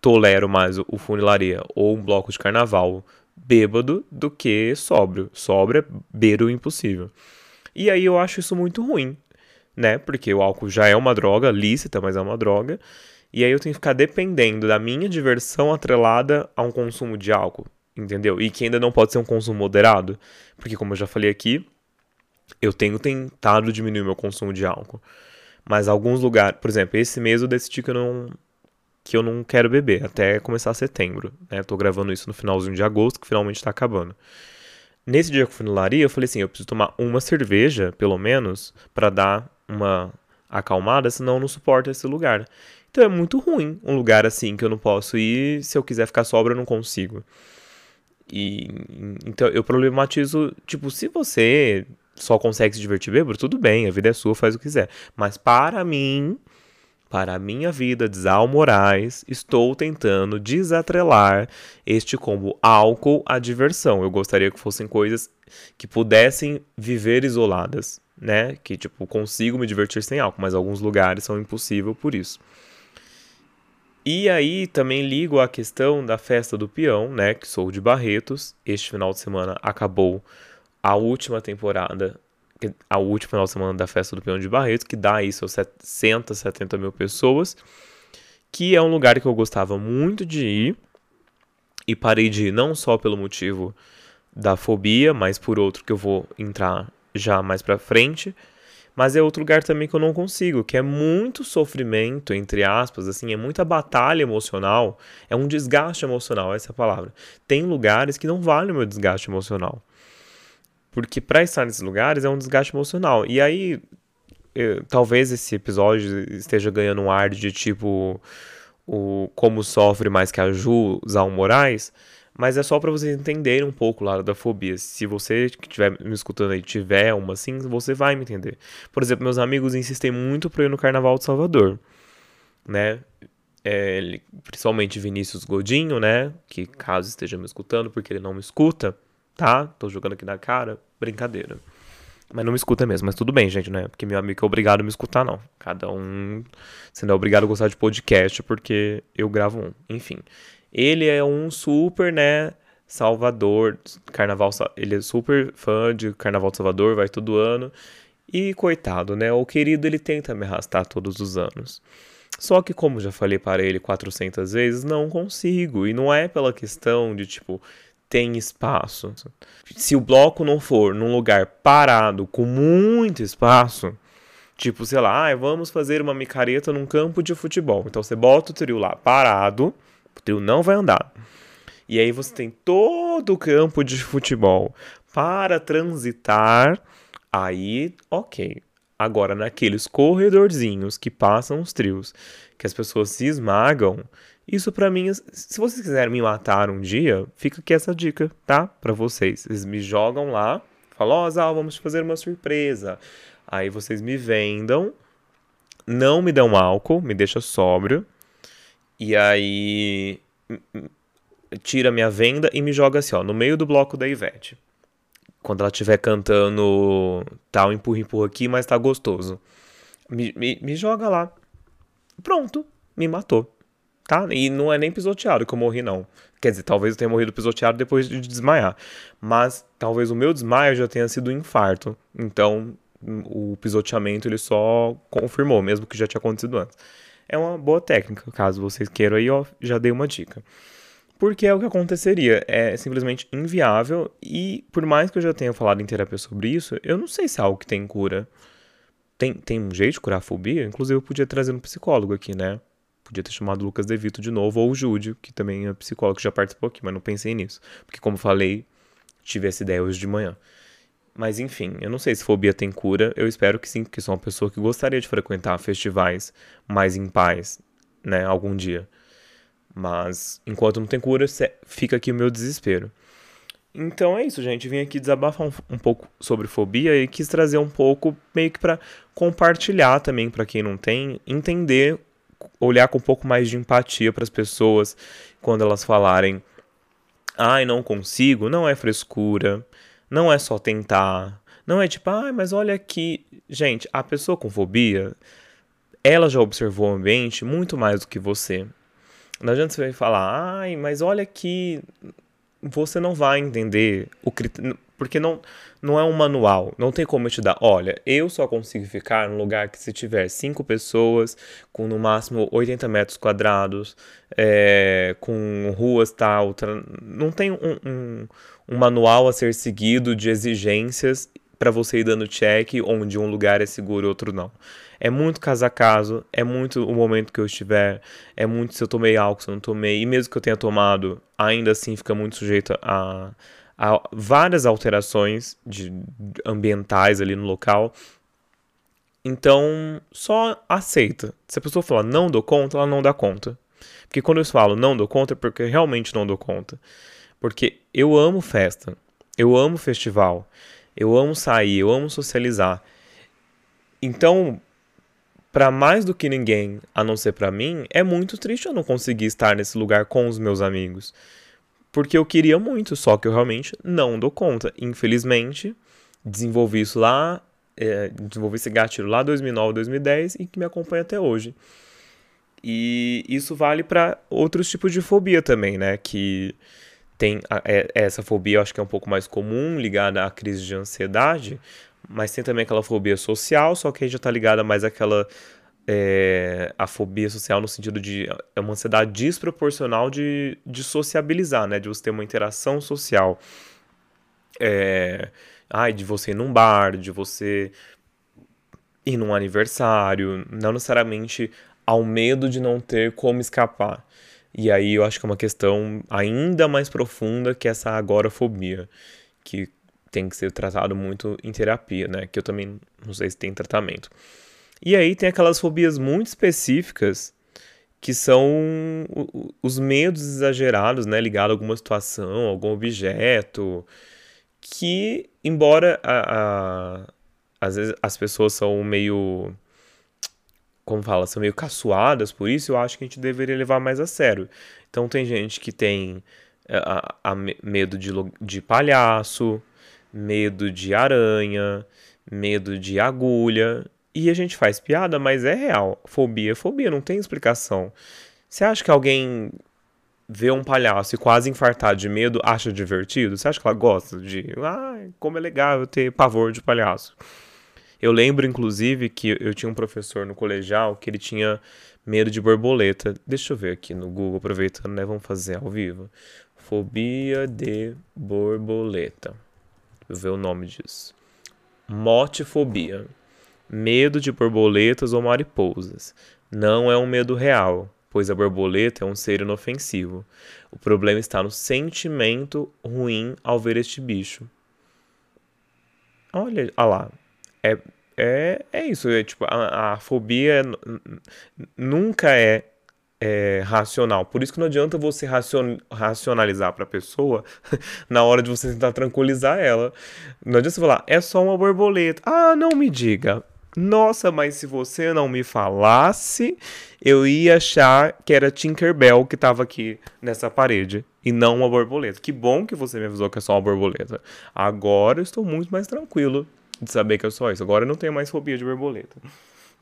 tolero mais o funilaria ou um bloco de carnaval bêbado do que sóbrio. Sóbrio é beiro impossível. E aí eu acho isso muito ruim, né? Porque o álcool já é uma droga lícita, mas é uma droga. E aí eu tenho que ficar dependendo da minha diversão atrelada a um consumo de álcool, entendeu? E que ainda não pode ser um consumo moderado, porque como eu já falei aqui, eu tenho tentado diminuir meu consumo de álcool. Mas alguns lugares, por exemplo, esse mês eu decidi que eu não que eu não quero beber até começar setembro, né? tô gravando isso no finalzinho de agosto, que finalmente está acabando. Nesse dia que eu fui no Laria, eu falei assim, eu preciso tomar uma cerveja, pelo menos, para dar uma acalmada, senão eu não suporto esse lugar. Então é muito ruim um lugar assim que eu não posso ir, se eu quiser ficar sobra eu não consigo. E então eu problematizo, tipo, se você só consegue se divertir bêbado, tudo bem, a vida é sua, faz o que quiser. Mas para mim, para a minha vida, Desal Moraes, estou tentando desatrelar este combo álcool à diversão. Eu gostaria que fossem coisas que pudessem viver isoladas, né? Que, tipo, consigo me divertir sem álcool, mas alguns lugares são impossível por isso. E aí também ligo a questão da festa do peão, né? Que sou de Barretos. Este final de semana acabou a última temporada, a última final de semana da festa do peão de Barretos, que dá isso aos 60, 70 mil pessoas. Que é um lugar que eu gostava muito de ir. E parei de ir não só pelo motivo da fobia, mas por outro que eu vou entrar já mais pra frente mas é outro lugar também que eu não consigo, que é muito sofrimento, entre aspas, assim, é muita batalha emocional, é um desgaste emocional, essa é a palavra. Tem lugares que não valem o meu desgaste emocional. Porque para estar nesses lugares é um desgaste emocional. E aí, eu, talvez esse episódio esteja ganhando um ar de tipo o como sofre mais que a Ju, Zal Moraes, mas é só para vocês entenderem um pouco o lado da fobia. Se você que estiver me escutando aí tiver uma assim, você vai me entender. Por exemplo, meus amigos insistem muito para ir no Carnaval de Salvador, né? É, principalmente Vinícius Godinho, né? Que caso esteja me escutando, porque ele não me escuta, tá? Tô jogando aqui na cara, brincadeira. Mas não me escuta mesmo, mas tudo bem, gente, né? Porque meu amigo é obrigado a me escutar, não. Cada um. Você não é obrigado a gostar de podcast porque eu gravo um. Enfim ele é um super, né, Salvador, carnaval, ele é super fã de Carnaval de Salvador, vai todo ano. E coitado, né? O querido ele tenta me arrastar todos os anos. Só que, como já falei para ele 400 vezes, não consigo. E não é pela questão de tipo, tem espaço. Se o bloco não for num lugar parado, com muito espaço, tipo, sei lá, ah, vamos fazer uma micareta num campo de futebol. Então você bota o trio lá parado, o trio não vai andar. E aí você tem todo o campo de futebol para transitar. Aí, ok. Agora, naqueles corredorzinhos que passam os trios, que as pessoas se esmagam, isso para mim, se vocês quiserem me matar um dia, fica aqui essa dica, tá? Para vocês. Eles me jogam lá, falam, ó, oh, Zal, vamos fazer uma surpresa. Aí vocês me vendam, não me dão álcool, me deixa sóbrio. E aí tira minha venda e me joga assim, ó, no meio do bloco da Ivete. Quando ela estiver cantando tal, tá, empurra, empurra aqui, mas tá gostoso. Me, me, me joga lá. Pronto, me matou. Tá? E não é nem pisoteado que eu morri, não. Quer dizer, talvez eu tenha morrido pisoteado depois de desmaiar. Mas talvez o meu desmaio já tenha sido um infarto. Então, o pisoteamento ele só confirmou, mesmo que já tinha acontecido antes. É uma boa técnica, caso vocês queiram aí, ó, já dei uma dica. Porque é o que aconteceria, é simplesmente inviável e por mais que eu já tenha falado em terapia sobre isso, eu não sei se é algo que tem cura. Tem, tem um jeito de curar a fobia? Inclusive eu podia trazer um psicólogo aqui, né? Podia ter chamado o Lucas Devito de novo, ou o Júlio, que também é psicólogo, já participou aqui, mas não pensei nisso. Porque como falei, tive essa ideia hoje de manhã. Mas enfim, eu não sei se fobia tem cura, eu espero que sim, porque sou uma pessoa que gostaria de frequentar festivais mais em paz, né, algum dia. Mas enquanto não tem cura, fica aqui o meu desespero. Então é isso, gente. Vim aqui desabafar um, um pouco sobre fobia e quis trazer um pouco meio que para compartilhar também para quem não tem, entender, olhar com um pouco mais de empatia para as pessoas quando elas falarem: "Ai, não consigo", não é frescura, não é só tentar, não é tipo: "Ai, mas olha aqui". Gente, a pessoa com fobia, ela já observou o ambiente muito mais do que você. Não adianta você falar, ai, mas olha que você não vai entender o critério, porque não, não é um manual, não tem como eu te dar, olha, eu só consigo ficar num lugar que se tiver cinco pessoas, com no máximo 80 metros quadrados, é, com ruas tal, não tem um, um, um manual a ser seguido de exigências para você ir dando check onde um lugar é seguro e outro não. É muito caso a caso, é muito o momento que eu estiver, é muito se eu tomei álcool, se eu não tomei, e mesmo que eu tenha tomado, ainda assim fica muito sujeito a, a várias alterações de, ambientais ali no local. Então, só aceita. Se a pessoa falar não dou conta, ela não dá conta. Porque quando eu falo não dou conta, é porque realmente não dou conta. Porque eu amo festa, eu amo festival, eu amo sair, eu amo socializar. Então, para mais do que ninguém, a não ser para mim, é muito triste eu não conseguir estar nesse lugar com os meus amigos. Porque eu queria muito, só que eu realmente não dou conta. Infelizmente, desenvolvi isso lá, é, desenvolvi esse gatilho lá 2009, 2010 e que me acompanha até hoje. E isso vale para outros tipos de fobia também, né? Que tem a, é, essa fobia, eu acho que é um pouco mais comum, ligada à crise de ansiedade, mas tem também aquela fobia social, só que aí já tá ligada mais àquela. É, a fobia social no sentido de é uma ansiedade desproporcional de, de sociabilizar, né? De você ter uma interação social. É, ai, de você ir num bar, de você ir num aniversário, não necessariamente ao medo de não ter como escapar. E aí eu acho que é uma questão ainda mais profunda que essa agorafobia, que tem que ser tratado muito em terapia, né? Que eu também não sei se tem tratamento. E aí tem aquelas fobias muito específicas que são os medos exagerados, né, ligado a alguma situação, algum objeto, que embora a, a, às vezes as pessoas são meio como fala, são meio caçoadas por isso, eu acho que a gente deveria levar mais a sério. Então tem gente que tem é, a, a medo de, de palhaço, medo de aranha, medo de agulha. E a gente faz piada, mas é real. Fobia é fobia, não tem explicação. Você acha que alguém vê um palhaço e quase infartar de medo acha divertido? Você acha que ela gosta de. Ah, como é legal eu ter pavor de palhaço. Eu lembro, inclusive, que eu tinha um professor no colegial que ele tinha medo de borboleta. Deixa eu ver aqui no Google, aproveitando, né? Vamos fazer ao vivo. Fobia de borboleta. Vou ver o nome disso. Motifobia. Medo de borboletas ou mariposas. Não é um medo real, pois a borboleta é um ser inofensivo. O problema está no sentimento ruim ao ver este bicho. Olha, olha lá. É, é, é isso. É, tipo, a, a fobia nunca é, é, racional. Por isso que não adianta você racion, racionalizar para a pessoa na hora de você tentar tranquilizar ela. Não adianta você falar, é só uma borboleta. Ah, não me diga. Nossa, mas se você não me falasse, eu ia achar que era Tinkerbell que estava aqui nessa parede e não uma borboleta. Que bom que você me avisou que é só uma borboleta. Agora eu estou muito mais tranquilo de saber que é só isso. Agora eu não tenho mais fobia de borboleta.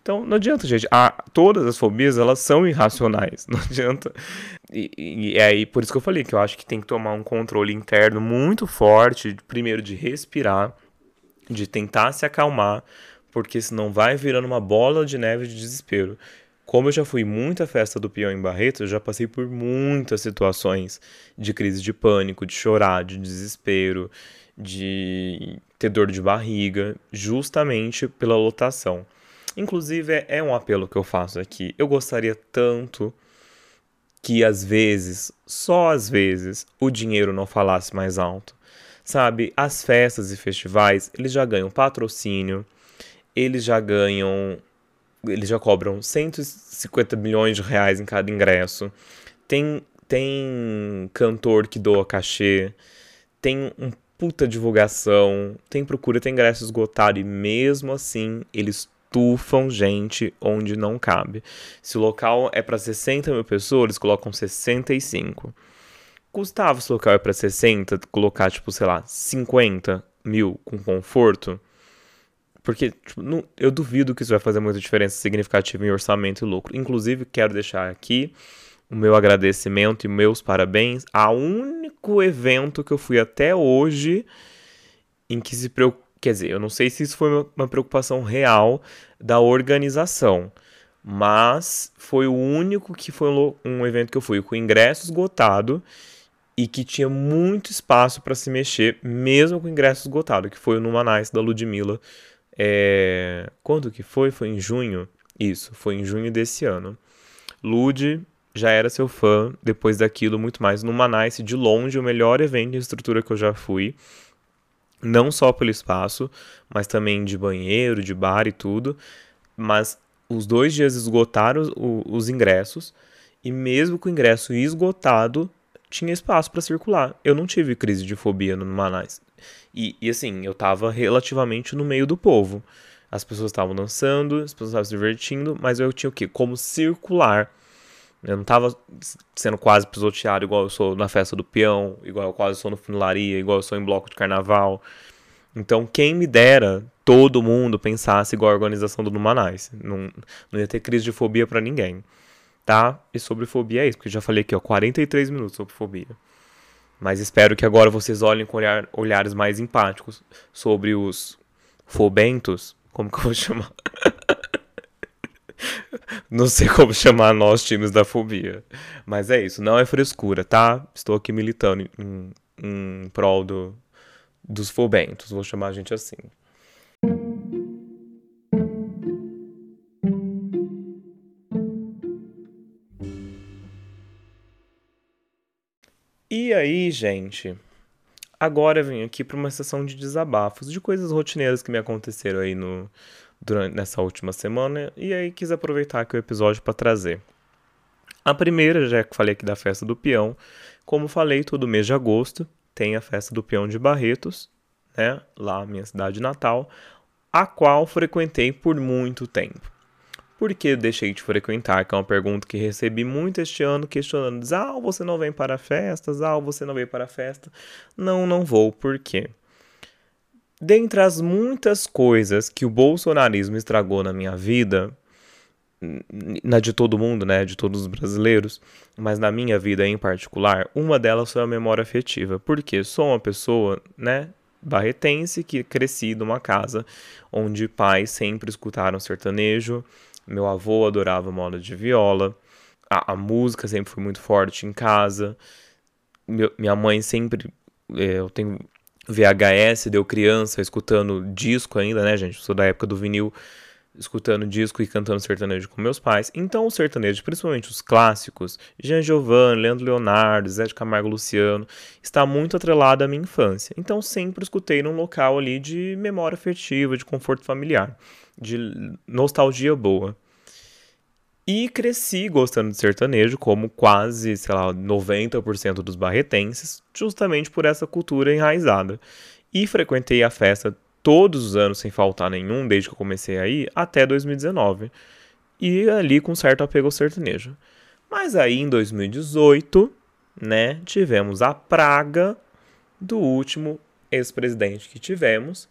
Então, não adianta, gente. Ah, todas as fobias, elas são irracionais. Não adianta. E, e, e é aí, por isso que eu falei que eu acho que tem que tomar um controle interno muito forte. Primeiro, de respirar, de tentar se acalmar, porque senão vai virando uma bola de neve de desespero. Como eu já fui muita festa do peão em Barreto, eu já passei por muitas situações de crise de pânico, de chorar, de desespero, de ter dor de barriga, justamente pela lotação. Inclusive, é, um apelo que eu faço aqui. Eu gostaria tanto que às vezes, só às vezes, o dinheiro não falasse mais alto. Sabe, as festas e festivais, eles já ganham patrocínio, eles já ganham, eles já cobram 150 milhões de reais em cada ingresso. Tem tem cantor que doa cachê, tem um puta divulgação, tem procura, tem ingresso esgotado e mesmo assim eles tufam gente onde não cabe. Se o local é para 60 mil pessoas, eles colocam 65. Custava se o local é para 60, colocar, tipo, sei lá, 50 mil com conforto. Porque tipo, não, eu duvido que isso vai fazer muita diferença significativa em orçamento e lucro. Inclusive, quero deixar aqui o meu agradecimento e meus parabéns ao único evento que eu fui até hoje em que se preocupa. Quer dizer, eu não sei se isso foi uma preocupação real da organização, mas foi o único que foi um evento que eu fui com ingresso esgotado e que tinha muito espaço para se mexer, mesmo com ingresso esgotado, que foi o Numanais da Ludmilla. É... Quando que foi? Foi em junho? Isso, foi em junho desse ano. Lud, já era seu fã depois daquilo, muito mais. No Manice, de longe, o melhor evento de estrutura que eu já fui. Não só pelo espaço, mas também de banheiro, de bar e tudo. Mas os dois dias esgotaram os, os ingressos. E mesmo com o ingresso esgotado, tinha espaço para circular. Eu não tive crise de fobia no Manais. E, e assim, eu tava relativamente no meio do povo. As pessoas estavam dançando, as pessoas estavam se divertindo, mas eu tinha o quê? Como circular eu não tava sendo quase pisoteado igual eu sou na festa do peão, igual eu quase sou no funilaria, igual eu sou em bloco de carnaval. Então, quem me dera todo mundo pensasse igual a organização do Numanais. Não, não ia ter crise de fobia para ninguém. Tá? E sobre fobia é isso, porque já falei aqui, ó, 43 minutos sobre fobia. Mas espero que agora vocês olhem com olhar, olhares mais empáticos sobre os fobentos. Como que eu vou chamar? Não sei como chamar nós times da fobia. Mas é isso, não é frescura, tá? Estou aqui militando em, em prol do, dos fobentos, vou chamar a gente assim. E aí, gente? Agora eu vim aqui para uma sessão de desabafos, de coisas rotineiras que me aconteceram aí no, durante nessa última semana e aí quis aproveitar aqui o episódio para trazer. A primeira, já que falei aqui da festa do peão, como falei, todo mês de agosto tem a festa do peão de Barretos, né, lá minha cidade natal, a qual frequentei por muito tempo. Por que deixei de frequentar? Que é uma pergunta que recebi muito este ano, questionando: ah, você não vem para festas? Ah, você não vem para festa? Não, não vou. Por quê? Dentre as muitas coisas que o bolsonarismo estragou na minha vida, na de todo mundo, né, de todos os brasileiros, mas na minha vida em particular, uma delas foi a memória afetiva, porque sou uma pessoa, né, barretense que cresci numa casa onde pais sempre escutaram sertanejo, meu avô adorava moda de viola, a, a música sempre foi muito forte em casa, meu, minha mãe sempre, é, eu tenho VHS, deu criança escutando disco ainda, né, gente, sou da época do vinil, escutando disco e cantando sertanejo com meus pais. Então, o sertanejo, principalmente os clássicos, Jean Giovanni, Leandro Leonardo, Zé de Camargo Luciano, está muito atrelado à minha infância. Então, sempre escutei num local ali de memória afetiva, de conforto familiar, de nostalgia boa. E cresci gostando de sertanejo, como quase, sei lá, 90% dos barretenses, justamente por essa cultura enraizada. E frequentei a festa todos os anos sem faltar nenhum, desde que eu comecei aí, até 2019. E ali com certo apego ao sertanejo. Mas aí em 2018, né, tivemos a praga do último ex-presidente que tivemos.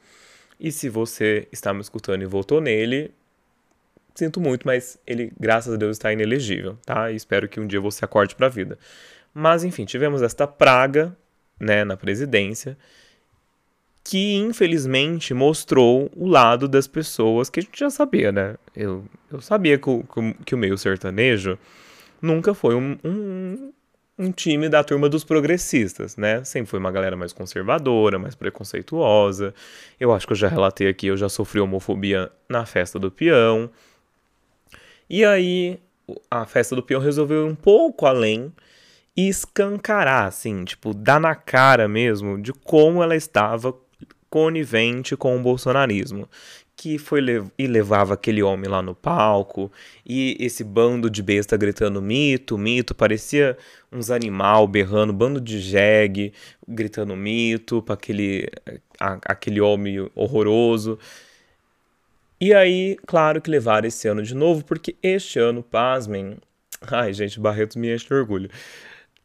E se você está me escutando e votou nele, sinto muito, mas ele, graças a Deus, está inelegível, tá? E espero que um dia você acorde para a vida. Mas enfim, tivemos esta praga, né, na presidência que infelizmente mostrou o lado das pessoas que a gente já sabia, né? Eu, eu sabia que o, que o meio sertanejo nunca foi um, um, um, time da turma dos progressistas, né? Sempre foi uma galera mais conservadora, mais preconceituosa. Eu acho que eu já relatei aqui, eu já sofri homofobia na festa do peão. E aí a festa do peão resolveu ir um pouco além e escancarar, assim, tipo, dar na cara mesmo de como ela estava conivente com o bolsonarismo, que foi e levava aquele homem lá no palco, e esse bando de besta gritando mito, mito, parecia uns animal berrando, bando de jegue gritando mito para aquele, a, aquele homem horroroso. E aí, claro que levaram esse ano de novo, porque este ano, pasmem, ai gente, Barretos me enche de orgulho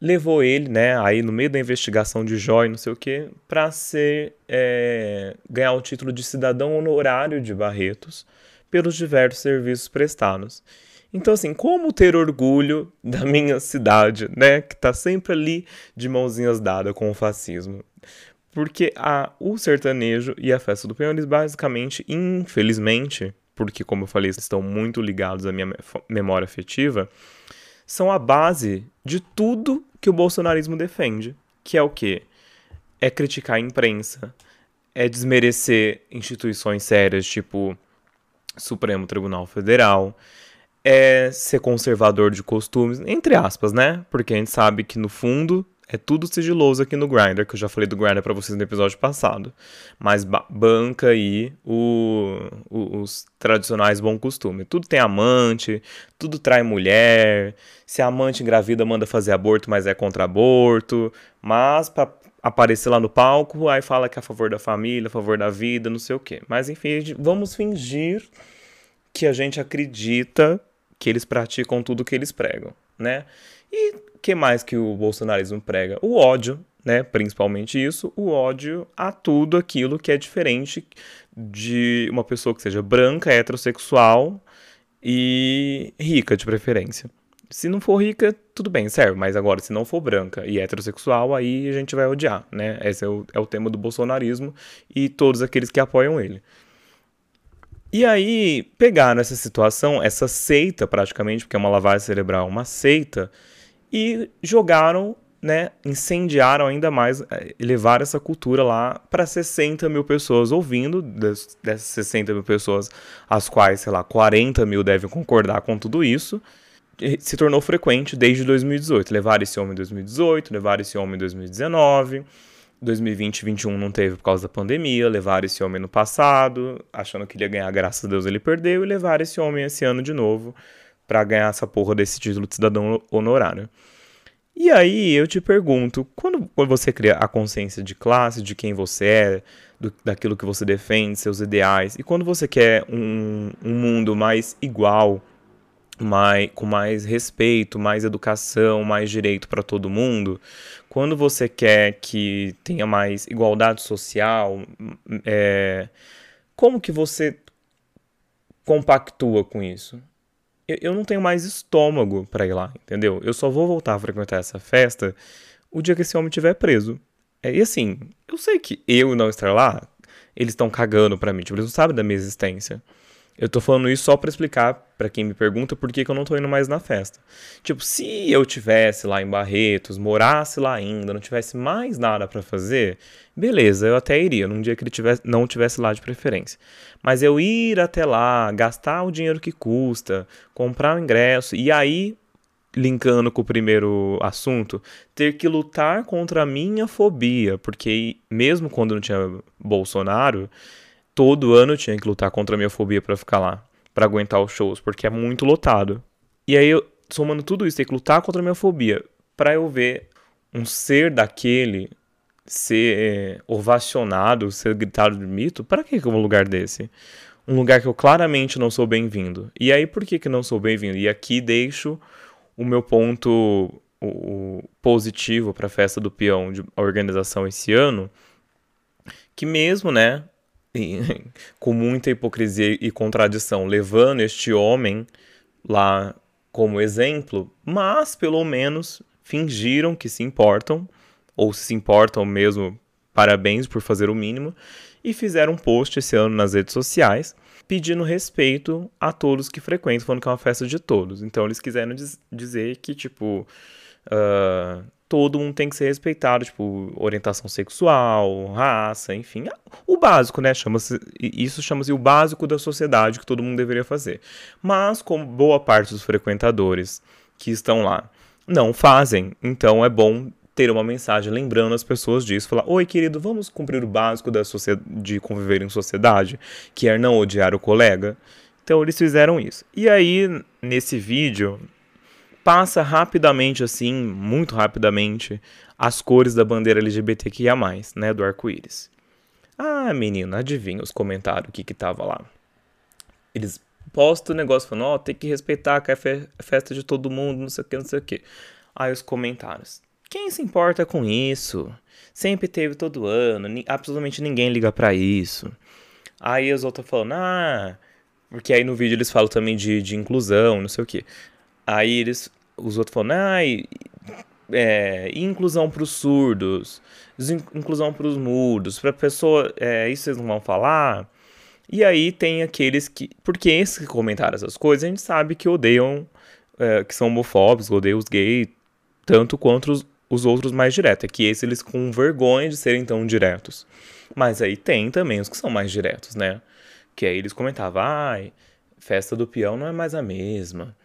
levou ele, né, aí no meio da investigação de e não sei o que, para ser é, ganhar o título de cidadão honorário de Barretos pelos diversos serviços prestados. Então, assim, como ter orgulho da minha cidade, né, que está sempre ali de mãozinhas dadas com o fascismo? Porque a, o sertanejo e a festa do peão, eles basicamente, infelizmente, porque, como eu falei, estão muito ligados à minha memória afetiva, são a base de tudo que o bolsonarismo defende, que é o quê? É criticar a imprensa, é desmerecer instituições sérias, tipo Supremo Tribunal Federal, é ser conservador de costumes, entre aspas, né? Porque a gente sabe que no fundo é tudo sigiloso aqui no Grindr, que eu já falei do Grindr para vocês no episódio passado. Mas banca aí o, o, os tradicionais bom costume. Tudo tem amante, tudo trai mulher. Se a amante engravida, manda fazer aborto, mas é contra aborto. Mas para aparecer lá no palco, aí fala que é a favor da família, a favor da vida, não sei o quê. Mas enfim, vamos fingir que a gente acredita que eles praticam tudo que eles pregam, né? E que mais que o bolsonarismo prega? O ódio, né? Principalmente isso, o ódio a tudo aquilo que é diferente de uma pessoa que seja branca, heterossexual e rica de preferência. Se não for rica, tudo bem, serve. Mas agora, se não for branca e heterossexual, aí a gente vai odiar, né? Esse é o, é o tema do bolsonarismo e todos aqueles que apoiam ele. E aí, pegaram essa situação, essa seita praticamente, porque é uma lavagem cerebral, uma seita, e jogaram, né, incendiaram ainda mais, eh, levaram essa cultura lá para 60 mil pessoas ouvindo, dessas 60 mil pessoas, as quais, sei lá, 40 mil devem concordar com tudo isso, se tornou frequente desde 2018. Levaram esse homem em 2018, levaram esse homem em 2019, 2020 2021 não teve por causa da pandemia, levaram esse homem no passado, achando que ele ia ganhar, graças a Deus ele perdeu, e levaram esse homem esse ano de novo para ganhar essa porra desse título de cidadão honorário. E aí eu te pergunto, quando, você cria a consciência de classe, de quem você é, do, daquilo que você defende, seus ideais, e quando você quer um, um mundo mais igual, mais, com mais respeito, mais educação, mais direito para todo mundo, quando você quer que tenha mais igualdade social, é, como que você compactua com isso? Eu, eu não tenho mais estômago para ir lá, entendeu? Eu só vou voltar a frequentar essa festa o dia que esse homem estiver preso. É, e assim, eu sei que eu não estar lá, eles estão cagando pra mim, tipo, eles não sabem da minha existência. Eu tô falando isso só para explicar para quem me pergunta por que, que eu não tô indo mais na festa. Tipo, se eu tivesse lá em Barretos, morasse lá ainda, não tivesse mais nada para fazer, beleza, eu até iria, num dia que ele tivesse, não tivesse lá de preferência. Mas eu ir até lá, gastar o dinheiro que custa, comprar o ingresso e aí linkando com o primeiro assunto, ter que lutar contra a minha fobia, porque mesmo quando não tinha Bolsonaro, todo ano eu tinha que lutar contra a minha fobia para ficar lá, para aguentar os shows, porque é muito lotado. E aí, eu, somando tudo isso, ter que lutar contra a minha fobia, para eu ver um ser daquele ser é, ovacionado, ser gritado de mito, para que um lugar desse? Um lugar que eu claramente não sou bem-vindo. E aí, por que, que não sou bem-vindo? E aqui deixo o meu ponto o, o positivo para a festa do peão de organização esse ano, que mesmo, né, com muita hipocrisia e contradição, levando este homem lá como exemplo, mas pelo menos fingiram que se importam, ou se importam mesmo, parabéns por fazer o mínimo, e fizeram um post esse ano nas redes sociais pedindo respeito a todos que frequentam, falando que é uma festa de todos. Então eles quiseram diz dizer que, tipo, uh, todo mundo tem que ser respeitado, tipo, orientação sexual, raça, enfim, o básico, né? Chama-se, isso chama-se o básico da sociedade que todo mundo deveria fazer. Mas, como boa parte dos frequentadores que estão lá não fazem, então é bom ter uma mensagem lembrando as pessoas disso. Falar: Oi, querido, vamos cumprir o básico da de conviver em sociedade, que é não odiar o colega. Então eles fizeram isso. E aí, nesse vídeo, passa rapidamente, assim, muito rapidamente, as cores da bandeira LGBTQIA, né, do arco-íris. Ah, menina, adivinha os comentários, o que que tava lá. Eles postam o negócio falando, ó, oh, tem que respeitar que é festa de todo mundo, não sei o que, não sei o que. Aí os comentários. Quem se importa com isso? Sempre teve todo ano, absolutamente ninguém liga para isso. Aí os outros falando, ah, porque aí no vídeo eles falam também de, de inclusão, não sei o que. Aí eles, os outros falam, ah, e, é, inclusão para os surdos, inclusão para os mudos, para pessoa, é, isso vocês não vão falar. E aí tem aqueles que, porque esses que comentaram essas coisas, a gente sabe que odeiam, é, que são homofóbicos, odeiam os gays, tanto quanto os, os outros mais diretos. É que esses eles com vergonha de serem tão diretos. Mas aí tem também os que são mais diretos, né? Que aí eles comentavam, ai, festa do peão não é mais a mesma.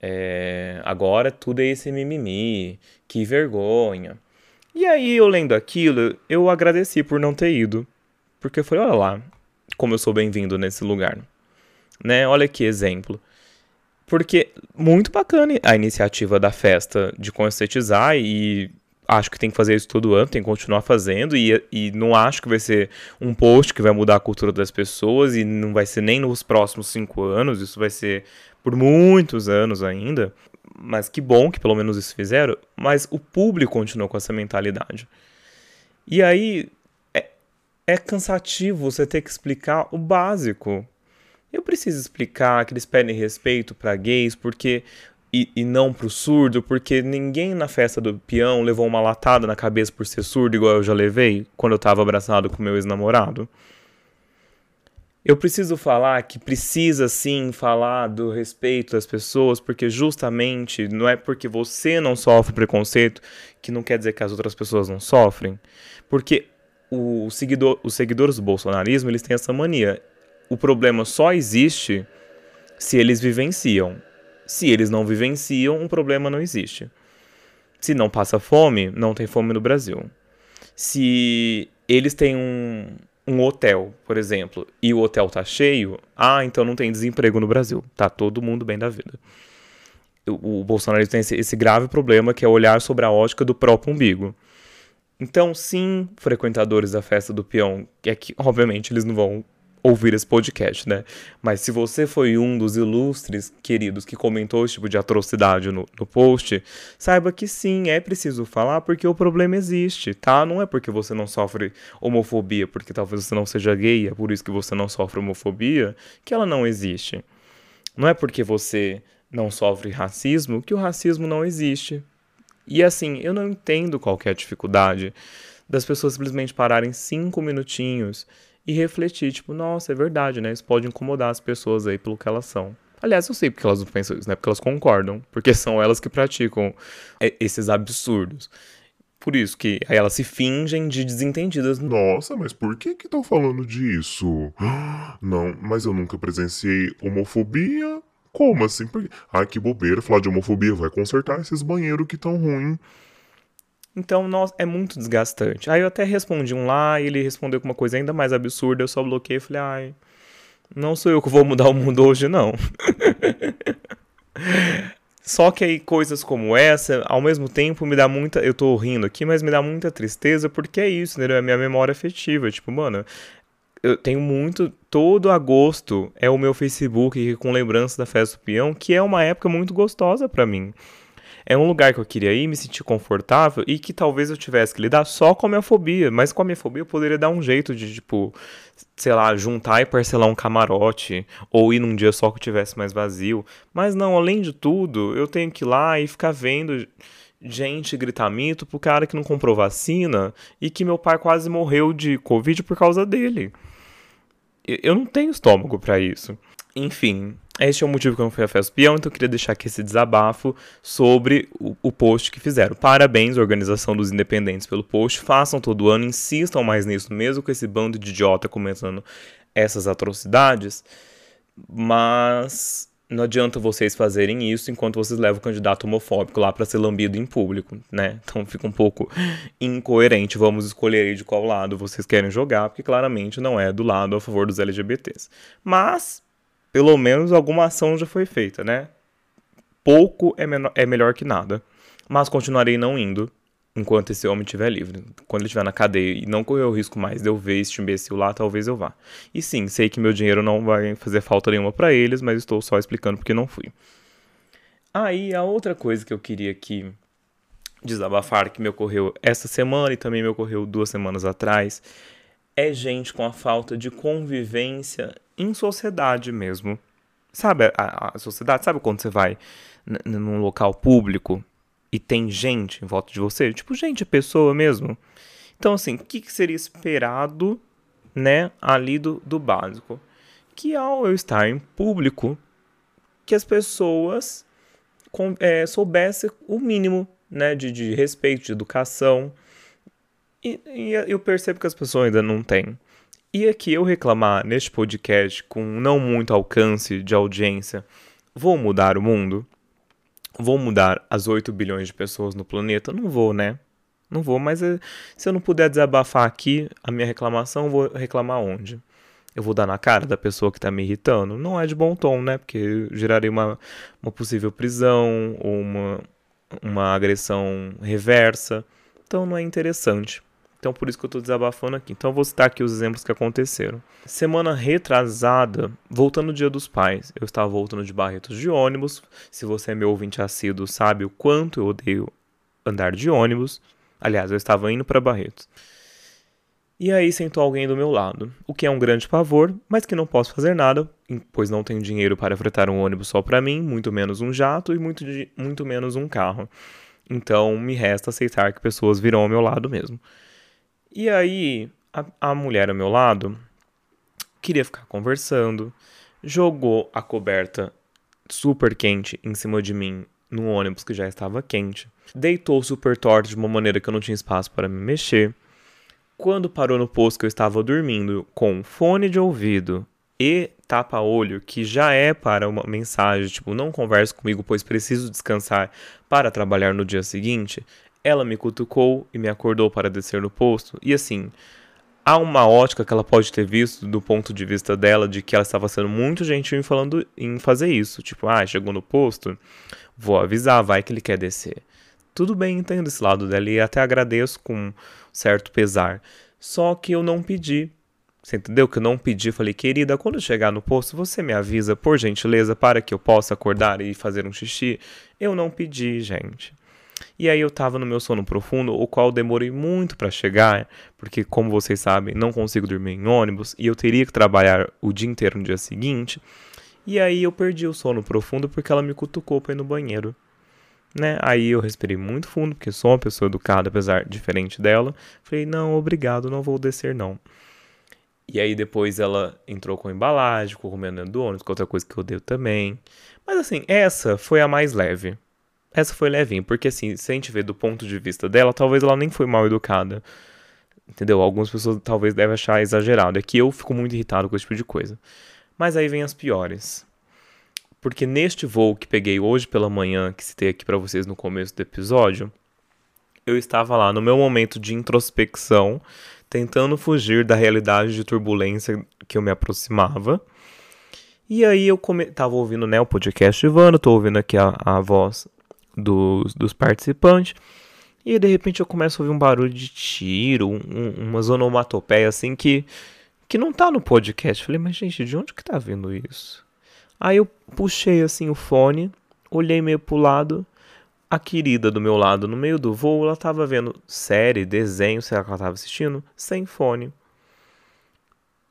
É, agora tudo é esse mimimi, que vergonha. E aí eu lendo aquilo, eu agradeci por não ter ido. Porque eu falei, olha lá, como eu sou bem-vindo nesse lugar. Né? Olha que exemplo. Porque muito bacana a iniciativa da festa de conscientizar e acho que tem que fazer isso todo ano, tem que continuar fazendo e, e não acho que vai ser um post que vai mudar a cultura das pessoas e não vai ser nem nos próximos cinco anos, isso vai ser por muitos anos ainda. Mas que bom que pelo menos isso fizeram, mas o público continuou com essa mentalidade. E aí é, é cansativo você ter que explicar o básico eu preciso explicar que eles pedem respeito para gays porque e, e não pro surdo, porque ninguém na festa do peão levou uma latada na cabeça por ser surdo, igual eu já levei quando eu tava abraçado com meu ex-namorado. Eu preciso falar que precisa sim falar do respeito das pessoas, porque justamente não é porque você não sofre preconceito que não quer dizer que as outras pessoas não sofrem. Porque o seguidor, os seguidores do bolsonarismo eles têm essa mania o problema só existe se eles vivenciam. Se eles não vivenciam, um problema não existe. Se não passa fome, não tem fome no Brasil. Se eles têm um, um hotel, por exemplo, e o hotel tá cheio, ah, então não tem desemprego no Brasil. Tá todo mundo bem da vida. O, o Bolsonaro tem esse, esse grave problema que é olhar sobre a ótica do próprio umbigo. Então, sim, frequentadores da festa do peão, é que obviamente eles não vão ouvir esse podcast, né? Mas se você foi um dos ilustres queridos que comentou esse tipo de atrocidade no, no post, saiba que sim, é preciso falar porque o problema existe, tá? Não é porque você não sofre homofobia, porque talvez você não seja gay, é por isso que você não sofre homofobia, que ela não existe. Não é porque você não sofre racismo, que o racismo não existe. E assim, eu não entendo qual é a dificuldade das pessoas simplesmente pararem cinco minutinhos e refletir, tipo, nossa, é verdade, né? Isso pode incomodar as pessoas aí pelo que elas são. Aliás, eu sei porque elas não pensam isso, né? Porque elas concordam, porque são elas que praticam esses absurdos. Por isso que aí elas se fingem de desentendidas. Nossa, mas por que que estão falando disso? Não, mas eu nunca presenciei homofobia. Como assim? Porque... Ai, que bobeira, falar de homofobia vai consertar esses banheiros que tão ruim. Então, nossa, é muito desgastante. Aí eu até respondi um lá e ele respondeu com uma coisa ainda mais absurda. Eu só bloqueei e falei, ai, não sou eu que vou mudar o mundo hoje, não. Só que aí coisas como essa, ao mesmo tempo, me dá muita. Eu tô rindo aqui, mas me dá muita tristeza, porque é isso, entendeu? É minha memória afetiva. Tipo, mano, eu tenho muito. Todo agosto é o meu Facebook com lembrança da festa do peão, que é uma época muito gostosa para mim é um lugar que eu queria ir, me sentir confortável e que talvez eu tivesse que lidar só com a minha fobia. Mas com a minha fobia eu poderia dar um jeito de, tipo, sei lá, juntar e parcelar um camarote ou ir num dia só que eu tivesse mais vazio. Mas não, além de tudo, eu tenho que ir lá e ficar vendo gente gritar mito pro cara que não comprou vacina e que meu pai quase morreu de Covid por causa dele. Eu não tenho estômago para isso. Enfim, este é o motivo que eu não fui à festa peão, então eu queria deixar aqui esse desabafo sobre o, o, post que fizeram. Parabéns, organização dos independentes, pelo post. Façam todo ano, insistam mais nisso, mesmo com esse bando de idiota comentando essas atrocidades. Mas não adianta vocês fazerem isso enquanto vocês levam o candidato homofóbico lá para ser lambido em público, né? Então fica um pouco incoerente. Vamos escolher aí de qual lado vocês querem jogar, porque claramente não é do lado a favor dos LGBTs. Mas pelo menos alguma ação já foi feita, né? Pouco é, é melhor que nada. Mas continuarei não indo enquanto esse homem estiver livre. Quando ele estiver na cadeia e não correr o risco mais de eu ver este imbecil lá, talvez eu vá. E sim, sei que meu dinheiro não vai fazer falta nenhuma para eles, mas estou só explicando porque não fui. Aí, a outra coisa que eu queria aqui desabafar, que me ocorreu essa semana e também me ocorreu duas semanas atrás, é gente com a falta de convivência em sociedade mesmo. Sabe a, a sociedade? Sabe quando você vai num local público e tem gente em volta de você? Tipo, gente, pessoa mesmo. Então, assim, o que, que seria esperado, né, ali do, do básico? Que ao eu estar em público, que as pessoas é, soubessem o mínimo, né, de, de respeito, de educação. E, e eu percebo que as pessoas ainda não têm. E aqui eu reclamar neste podcast com não muito alcance de audiência, vou mudar o mundo? Vou mudar as 8 bilhões de pessoas no planeta? Não vou, né? Não vou, mas eh, se eu não puder desabafar aqui a minha reclamação, vou reclamar onde? Eu vou dar na cara da pessoa que tá me irritando? Não é de bom tom, né? Porque geraria uma, uma possível prisão ou uma, uma agressão reversa. Então não é interessante. Então por isso que eu estou desabafando aqui. Então eu vou citar aqui os exemplos que aconteceram. Semana retrasada, voltando no Dia dos Pais, eu estava voltando de Barretos de ônibus. Se você é meu ouvinte assíduo, sabe o quanto eu odeio andar de ônibus. Aliás, eu estava indo para Barretos. E aí sentou alguém do meu lado, o que é um grande pavor, mas que não posso fazer nada, pois não tenho dinheiro para fretar um ônibus só para mim, muito menos um jato e muito, muito menos um carro. Então me resta aceitar que pessoas virão ao meu lado mesmo. E aí, a, a mulher ao meu lado queria ficar conversando, jogou a coberta super quente em cima de mim no ônibus que já estava quente, deitou super torto de uma maneira que eu não tinha espaço para me mexer. Quando parou no posto que eu estava dormindo com fone de ouvido e tapa-olho, que já é para uma mensagem tipo não converse comigo, pois preciso descansar para trabalhar no dia seguinte, ela me cutucou e me acordou para descer no posto, e assim, há uma ótica que ela pode ter visto do ponto de vista dela de que ela estava sendo muito gentil em falando em fazer isso. Tipo, ah, chegou no posto, vou avisar, vai que ele quer descer. Tudo bem, entendo esse lado dela e até agradeço com certo pesar. Só que eu não pedi. Você entendeu que eu não pedi? Falei, querida, quando chegar no posto, você me avisa, por gentileza, para que eu possa acordar e fazer um xixi. Eu não pedi, gente. E aí eu tava no meu sono profundo, o qual demorei muito para chegar, porque como vocês sabem, não consigo dormir em ônibus e eu teria que trabalhar o dia inteiro no dia seguinte. E aí eu perdi o sono profundo porque ela me cutucou pra ir no banheiro. Né? Aí eu respirei muito fundo, porque sou uma pessoa educada, apesar diferente dela. Falei, não, obrigado, não vou descer não. E aí depois ela entrou com embalagem, comendo dentro do ônibus, é outra coisa que eu odeio também. Mas assim, essa foi a mais leve. Essa foi levinha, porque assim, se a gente ver do ponto de vista dela, talvez ela nem foi mal educada. Entendeu? Algumas pessoas talvez devem achar exagerado. É que eu fico muito irritado com esse tipo de coisa. Mas aí vem as piores. Porque neste voo que peguei hoje pela manhã, que citei aqui para vocês no começo do episódio, eu estava lá no meu momento de introspecção, tentando fugir da realidade de turbulência que eu me aproximava. E aí eu come... tava ouvindo né, o podcast Ivano, tô ouvindo aqui a, a voz dos, dos participantes. E de repente eu começo a ouvir um barulho de tiro, um, umas onomatopeias assim que, que não tá no podcast. Falei, mas gente, de onde que tá vindo isso? Aí eu puxei assim o fone, olhei meio pro lado. A querida do meu lado, no meio do voo, ela tava vendo série, desenho, sei lá que ela tava assistindo, sem fone.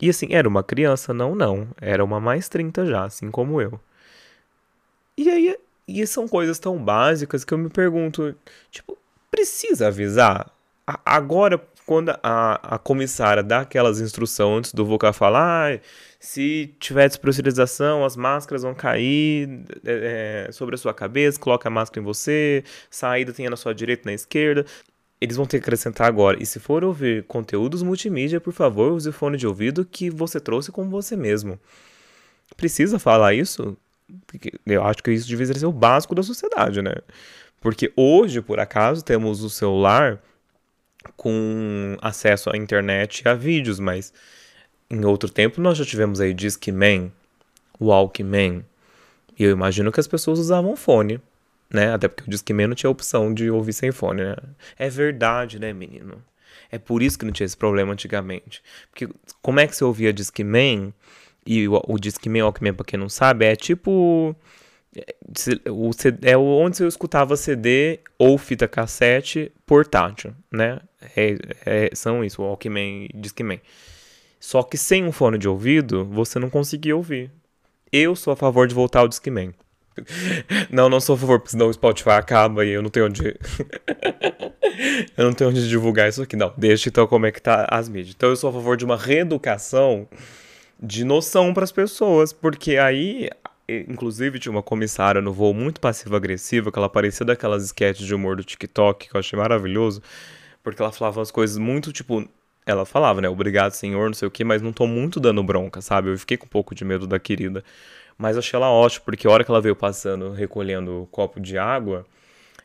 E assim, era uma criança? Não, não. Era uma mais 30 já, assim como eu. E aí e são coisas tão básicas que eu me pergunto, tipo, precisa avisar? A, agora, quando a, a comissária dá aquelas instruções antes do Voca falar, ah, se tiver despressurização, as máscaras vão cair é, sobre a sua cabeça, coloca a máscara em você, saída tem na sua direita na esquerda. Eles vão ter que acrescentar agora. E se for ouvir conteúdos multimídia, por favor, use o fone de ouvido que você trouxe com você mesmo. Precisa falar isso? Eu acho que isso devia ser o básico da sociedade, né? Porque hoje, por acaso, temos o celular com acesso à internet e a vídeos, mas em outro tempo nós já tivemos aí Discman, Walkman, e eu imagino que as pessoas usavam fone, né? Até porque o Discman não tinha opção de ouvir sem fone, né? É verdade, né, menino? É por isso que não tinha esse problema antigamente. Porque como é que você ouvia Discman e o, o Discman Walkman, pra quem não sabe, é tipo. É, o, é onde você escutava CD ou fita cassete portátil, né? É, é, são isso, Walkman e Discman. Só que sem um fone de ouvido, você não conseguia ouvir. Eu sou a favor de voltar ao Discman. Não, não sou a favor, porque senão o Spotify acaba e eu não tenho onde. eu não tenho onde divulgar isso aqui. Não, deixa então como é que tá as mídias. Então eu sou a favor de uma reeducação de noção para as pessoas, porque aí, inclusive, tinha uma comissária no voo muito passiva-agressiva, que ela parecia daquelas sketches de humor do TikTok, que eu achei maravilhoso, porque ela falava umas coisas muito, tipo, ela falava, né, obrigado, senhor, não sei o que, mas não tô muito dando bronca, sabe? Eu fiquei com um pouco de medo da querida. Mas achei ela ótima, porque a hora que ela veio passando, recolhendo o copo de água,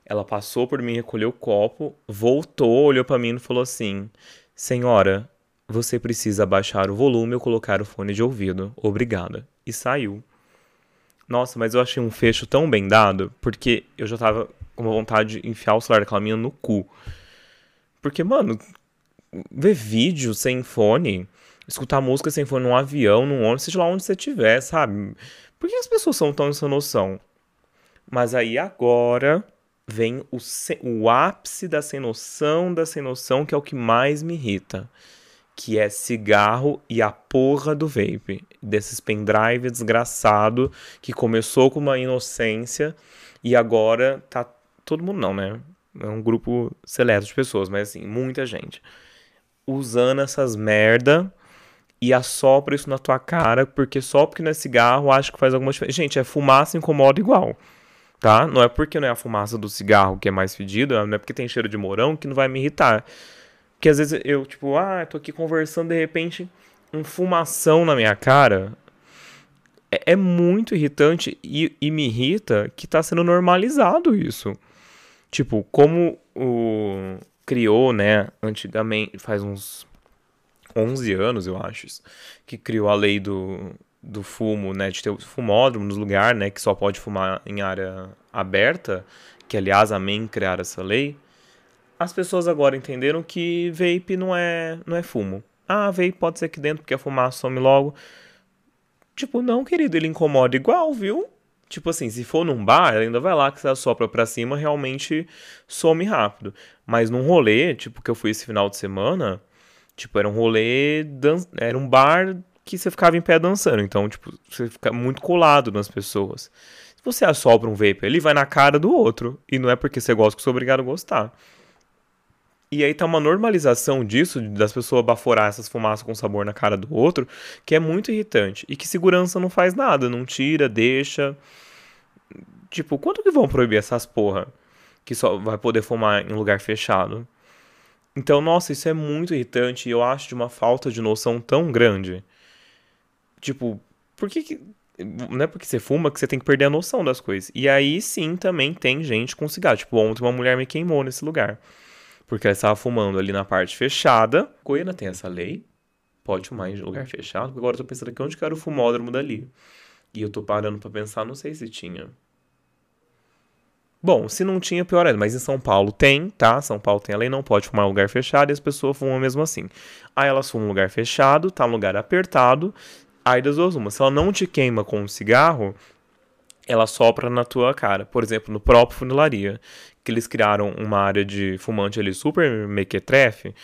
ela passou por mim, recolheu o copo, voltou, olhou para mim e falou assim: Senhora, você precisa baixar o volume ou colocar o fone de ouvido. Obrigada. E saiu. Nossa, mas eu achei um fecho tão bem dado, porque eu já tava com vontade de enfiar o celular daquela minha no cu. Porque, mano, ver vídeo sem fone, escutar música sem fone num avião, num ônibus, seja lá onde você estiver, sabe? Por que as pessoas são tão sem noção? Mas aí agora vem o, o ápice da sem noção da sem noção, que é o que mais me irrita que é cigarro e a porra do vape. Desses pendrive desgraçado que começou com uma inocência e agora tá. Todo mundo não, né? É um grupo seleto de pessoas, mas assim, muita gente. Usando essas merda e assopra isso na tua cara, porque só porque não é cigarro acho que faz alguma diferença. Gente, é fumaça incomoda igual. Tá? Não é porque não é a fumaça do cigarro que é mais fedida, não é porque tem cheiro de morão que não vai me irritar. Que às vezes eu, tipo, ah, tô aqui conversando, de repente, um fumação na minha cara. É, é muito irritante e, e, me irrita que tá sendo normalizado isso. Tipo, como o criou, né, antigamente, faz uns 11 anos, eu acho, que criou a lei do, do fumo, né, de ter fumódromo nos lugares, né, que só pode fumar em área aberta, que aliás amém criar essa lei as pessoas agora entenderam que vape não é, não é fumo. Ah, vape pode ser aqui dentro porque a fumaça some logo. Tipo, não, querido, ele incomoda igual, viu? Tipo assim, se for num bar, ainda vai lá que você assopra pra cima, realmente some rápido. Mas num rolê, tipo, que eu fui esse final de semana, tipo, era um rolê, dan... era um bar que você ficava em pé dançando. Então, tipo, você fica muito colado nas pessoas. Se você assopra um vape, ele vai na cara do outro. E não é porque você gosta que você é obrigado a gostar. E aí tá uma normalização disso, das pessoas baforar essas fumaças com sabor na cara do outro, que é muito irritante. E que segurança não faz nada, não tira, deixa. Tipo, quanto que vão proibir essas porra? Que só vai poder fumar em lugar fechado? Então, nossa, isso é muito irritante e eu acho de uma falta de noção tão grande. Tipo, por que, que não é porque você fuma que você tem que perder a noção das coisas. E aí sim também tem gente com cigarro. Tipo, ontem uma mulher me queimou nesse lugar. Porque ela estava fumando ali na parte fechada. Goiânia tem essa lei. Pode fumar em lugar fechado. Agora eu tô pensando aqui onde que era o fumódromo dali. E eu tô parando para pensar, não sei se tinha. Bom, se não tinha, pior ainda. Mas em São Paulo tem, tá? São Paulo tem a lei, não pode fumar em lugar fechado e as pessoas fumam mesmo assim. Aí elas fumam em lugar fechado, tá num lugar apertado. Aí das duas uma. Se ela não te queima com um cigarro, ela sopra na tua cara. Por exemplo, no próprio funilaria, que eles criaram uma área de fumante ali super mequetrefe.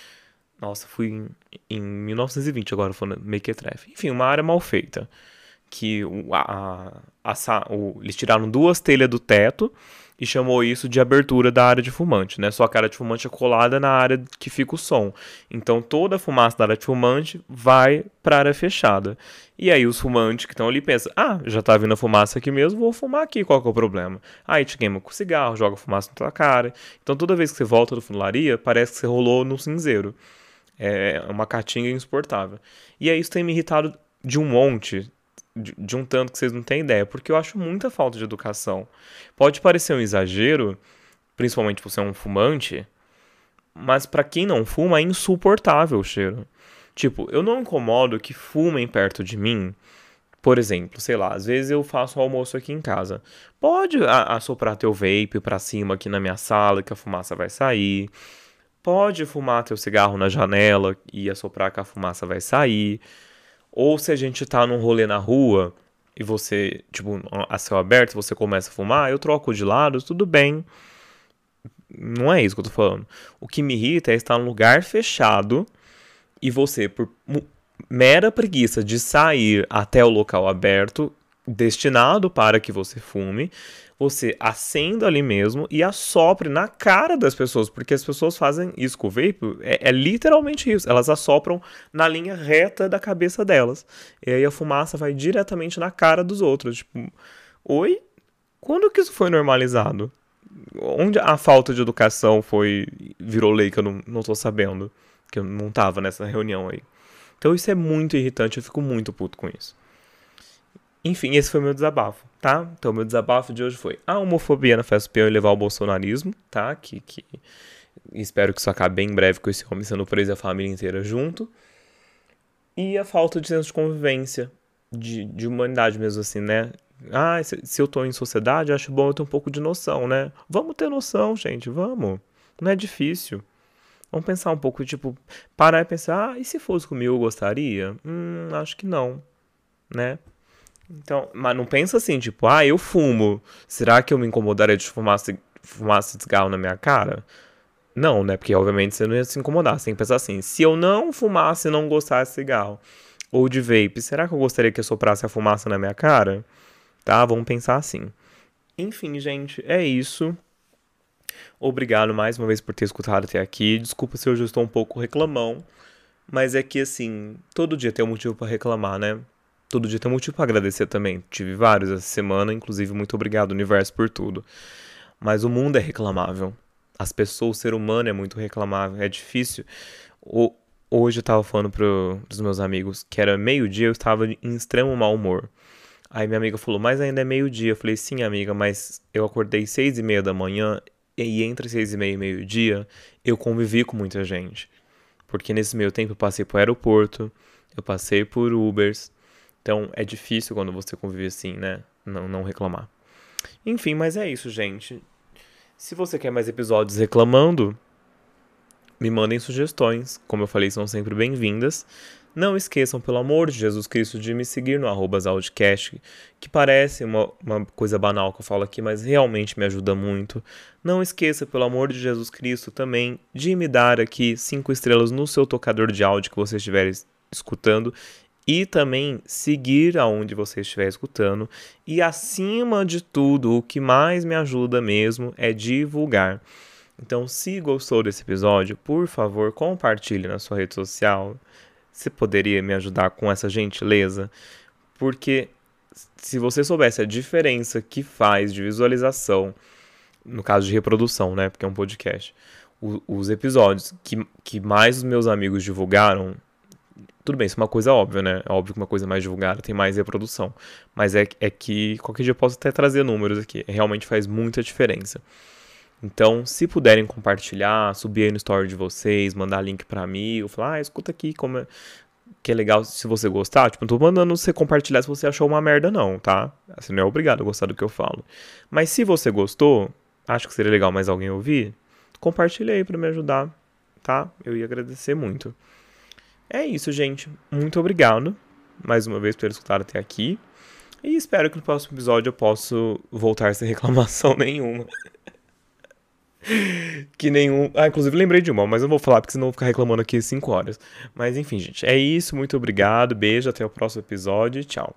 Nossa, fui em, em 1920 agora falando mequetrefe. Enfim, uma área mal feita. Que a, a, a, o, eles tiraram duas telhas do teto e chamou isso de abertura da área de fumante, né? Só que a área de fumante é colada na área que fica o som. Então toda a fumaça da área de fumante vai para a área fechada. E aí os fumantes que estão ali pensam: "Ah, já tá vindo a fumaça aqui mesmo, vou fumar aqui, qual que é o problema?". Aí te queima com cigarro, joga fumaça na tua cara. Então toda vez que você volta do funilaria, parece que você rolou no cinzeiro. É uma catinga insuportável. E aí isso tem me irritado de um monte de, de um tanto que vocês não têm ideia, porque eu acho muita falta de educação. Pode parecer um exagero, principalmente por ser um fumante, mas para quem não fuma é insuportável o cheiro. Tipo, eu não incomodo que fumem perto de mim. Por exemplo, sei lá, às vezes eu faço o almoço aqui em casa. Pode assoprar teu vape pra cima aqui na minha sala, que a fumaça vai sair. Pode fumar teu cigarro na janela e assoprar que a fumaça vai sair. Ou se a gente tá num rolê na rua e você, tipo, a céu aberto, você começa a fumar, eu troco de lado, tudo bem. Não é isso que eu tô falando. O que me irrita é estar num lugar fechado e você, por mera preguiça de sair até o local aberto, destinado para que você fume, você acenda ali mesmo e assopre na cara das pessoas, porque as pessoas fazem isso com o vape, é, é, literalmente isso, elas assopram na linha reta da cabeça delas, e aí a fumaça vai diretamente na cara dos outros, tipo, oi? Quando que isso foi normalizado? Onde a falta de educação foi, virou lei que eu não, não tô sabendo, que eu não tava nessa reunião aí. Então isso é muito irritante, eu fico muito puto com isso. Enfim, esse foi meu desabafo, tá? Então, meu desabafo de hoje foi a homofobia na festa peão e levar o bolsonarismo, tá? Que, que espero que isso acabe bem em breve com esse homem sendo preso e a família inteira junto. E a falta de senso de convivência, de, de humanidade mesmo assim, né? Ah, se, se eu tô em sociedade, acho bom eu ter um pouco de noção, né? Vamos ter noção, gente, vamos. Não é difícil. Vamos pensar um pouco, tipo, parar e pensar, ah, e se fosse comigo eu gostaria? Hum, acho que não, né? Então, mas não pensa assim, tipo, ah, eu fumo. Será que eu me incomodaria de fumar, fumar cigarro na minha cara? Não, né? Porque obviamente você não ia se incomodar. Você tem que pensar assim: se eu não fumasse e não gostasse de cigarro ou de vape, será que eu gostaria que soprasse a fumaça na minha cara? Tá? Vamos pensar assim. Enfim, gente, é isso. Obrigado mais uma vez por ter escutado até aqui. Desculpa se eu estou um pouco reclamão, mas é que assim, todo dia tem um motivo para reclamar, né? Todo dia tem um motivo para agradecer também. Tive vários essa semana, inclusive muito obrigado, universo, por tudo. Mas o mundo é reclamável. As pessoas, o ser humano é muito reclamável, é difícil. O, hoje eu tava falando pro, pros meus amigos que era meio-dia, eu estava em extremo mau humor. Aí minha amiga falou, mas ainda é meio-dia. Eu falei, sim, amiga, mas eu acordei seis e meia da manhã e entre seis e meia e meio-dia eu convivi com muita gente. Porque nesse meio tempo eu passei pro aeroporto, eu passei por Ubers, então é difícil quando você convive assim, né? Não, não reclamar. Enfim, mas é isso, gente. Se você quer mais episódios reclamando, me mandem sugestões. Como eu falei, são sempre bem-vindas. Não esqueçam, pelo amor de Jesus Cristo, de me seguir no arroba que parece uma, uma coisa banal que eu falo aqui, mas realmente me ajuda muito. Não esqueça, pelo amor de Jesus Cristo, também de me dar aqui cinco estrelas no seu tocador de áudio que você estiver escutando e também seguir aonde você estiver escutando. E acima de tudo, o que mais me ajuda mesmo é divulgar. Então, se gostou desse episódio, por favor, compartilhe na sua rede social. Você poderia me ajudar com essa gentileza? Porque se você soubesse a diferença que faz de visualização, no caso de reprodução, né? Porque é um podcast, o, os episódios que, que mais os meus amigos divulgaram tudo bem, isso é uma coisa óbvia, né? É óbvio que uma coisa mais divulgada tem mais reprodução. Mas é, é que qualquer dia eu posso até trazer números aqui. Realmente faz muita diferença. Então, se puderem compartilhar, subir aí no story de vocês, mandar link para mim, ou falar, ah, escuta aqui como é, que é legal se você gostar. Tipo, não tô mandando você compartilhar se você achou uma merda, não, tá? Você não é obrigado a gostar do que eu falo. Mas se você gostou, acho que seria legal mais alguém ouvir, compartilha aí pra me ajudar, tá? Eu ia agradecer muito. É isso, gente. Muito obrigado mais uma vez por escutar até aqui. E espero que no próximo episódio eu possa voltar sem reclamação nenhuma. que nenhum. Ah, inclusive lembrei de uma, mas eu vou falar porque senão vou ficar reclamando aqui 5 horas. Mas enfim, gente, é isso. Muito obrigado. Beijo, até o próximo episódio. Tchau.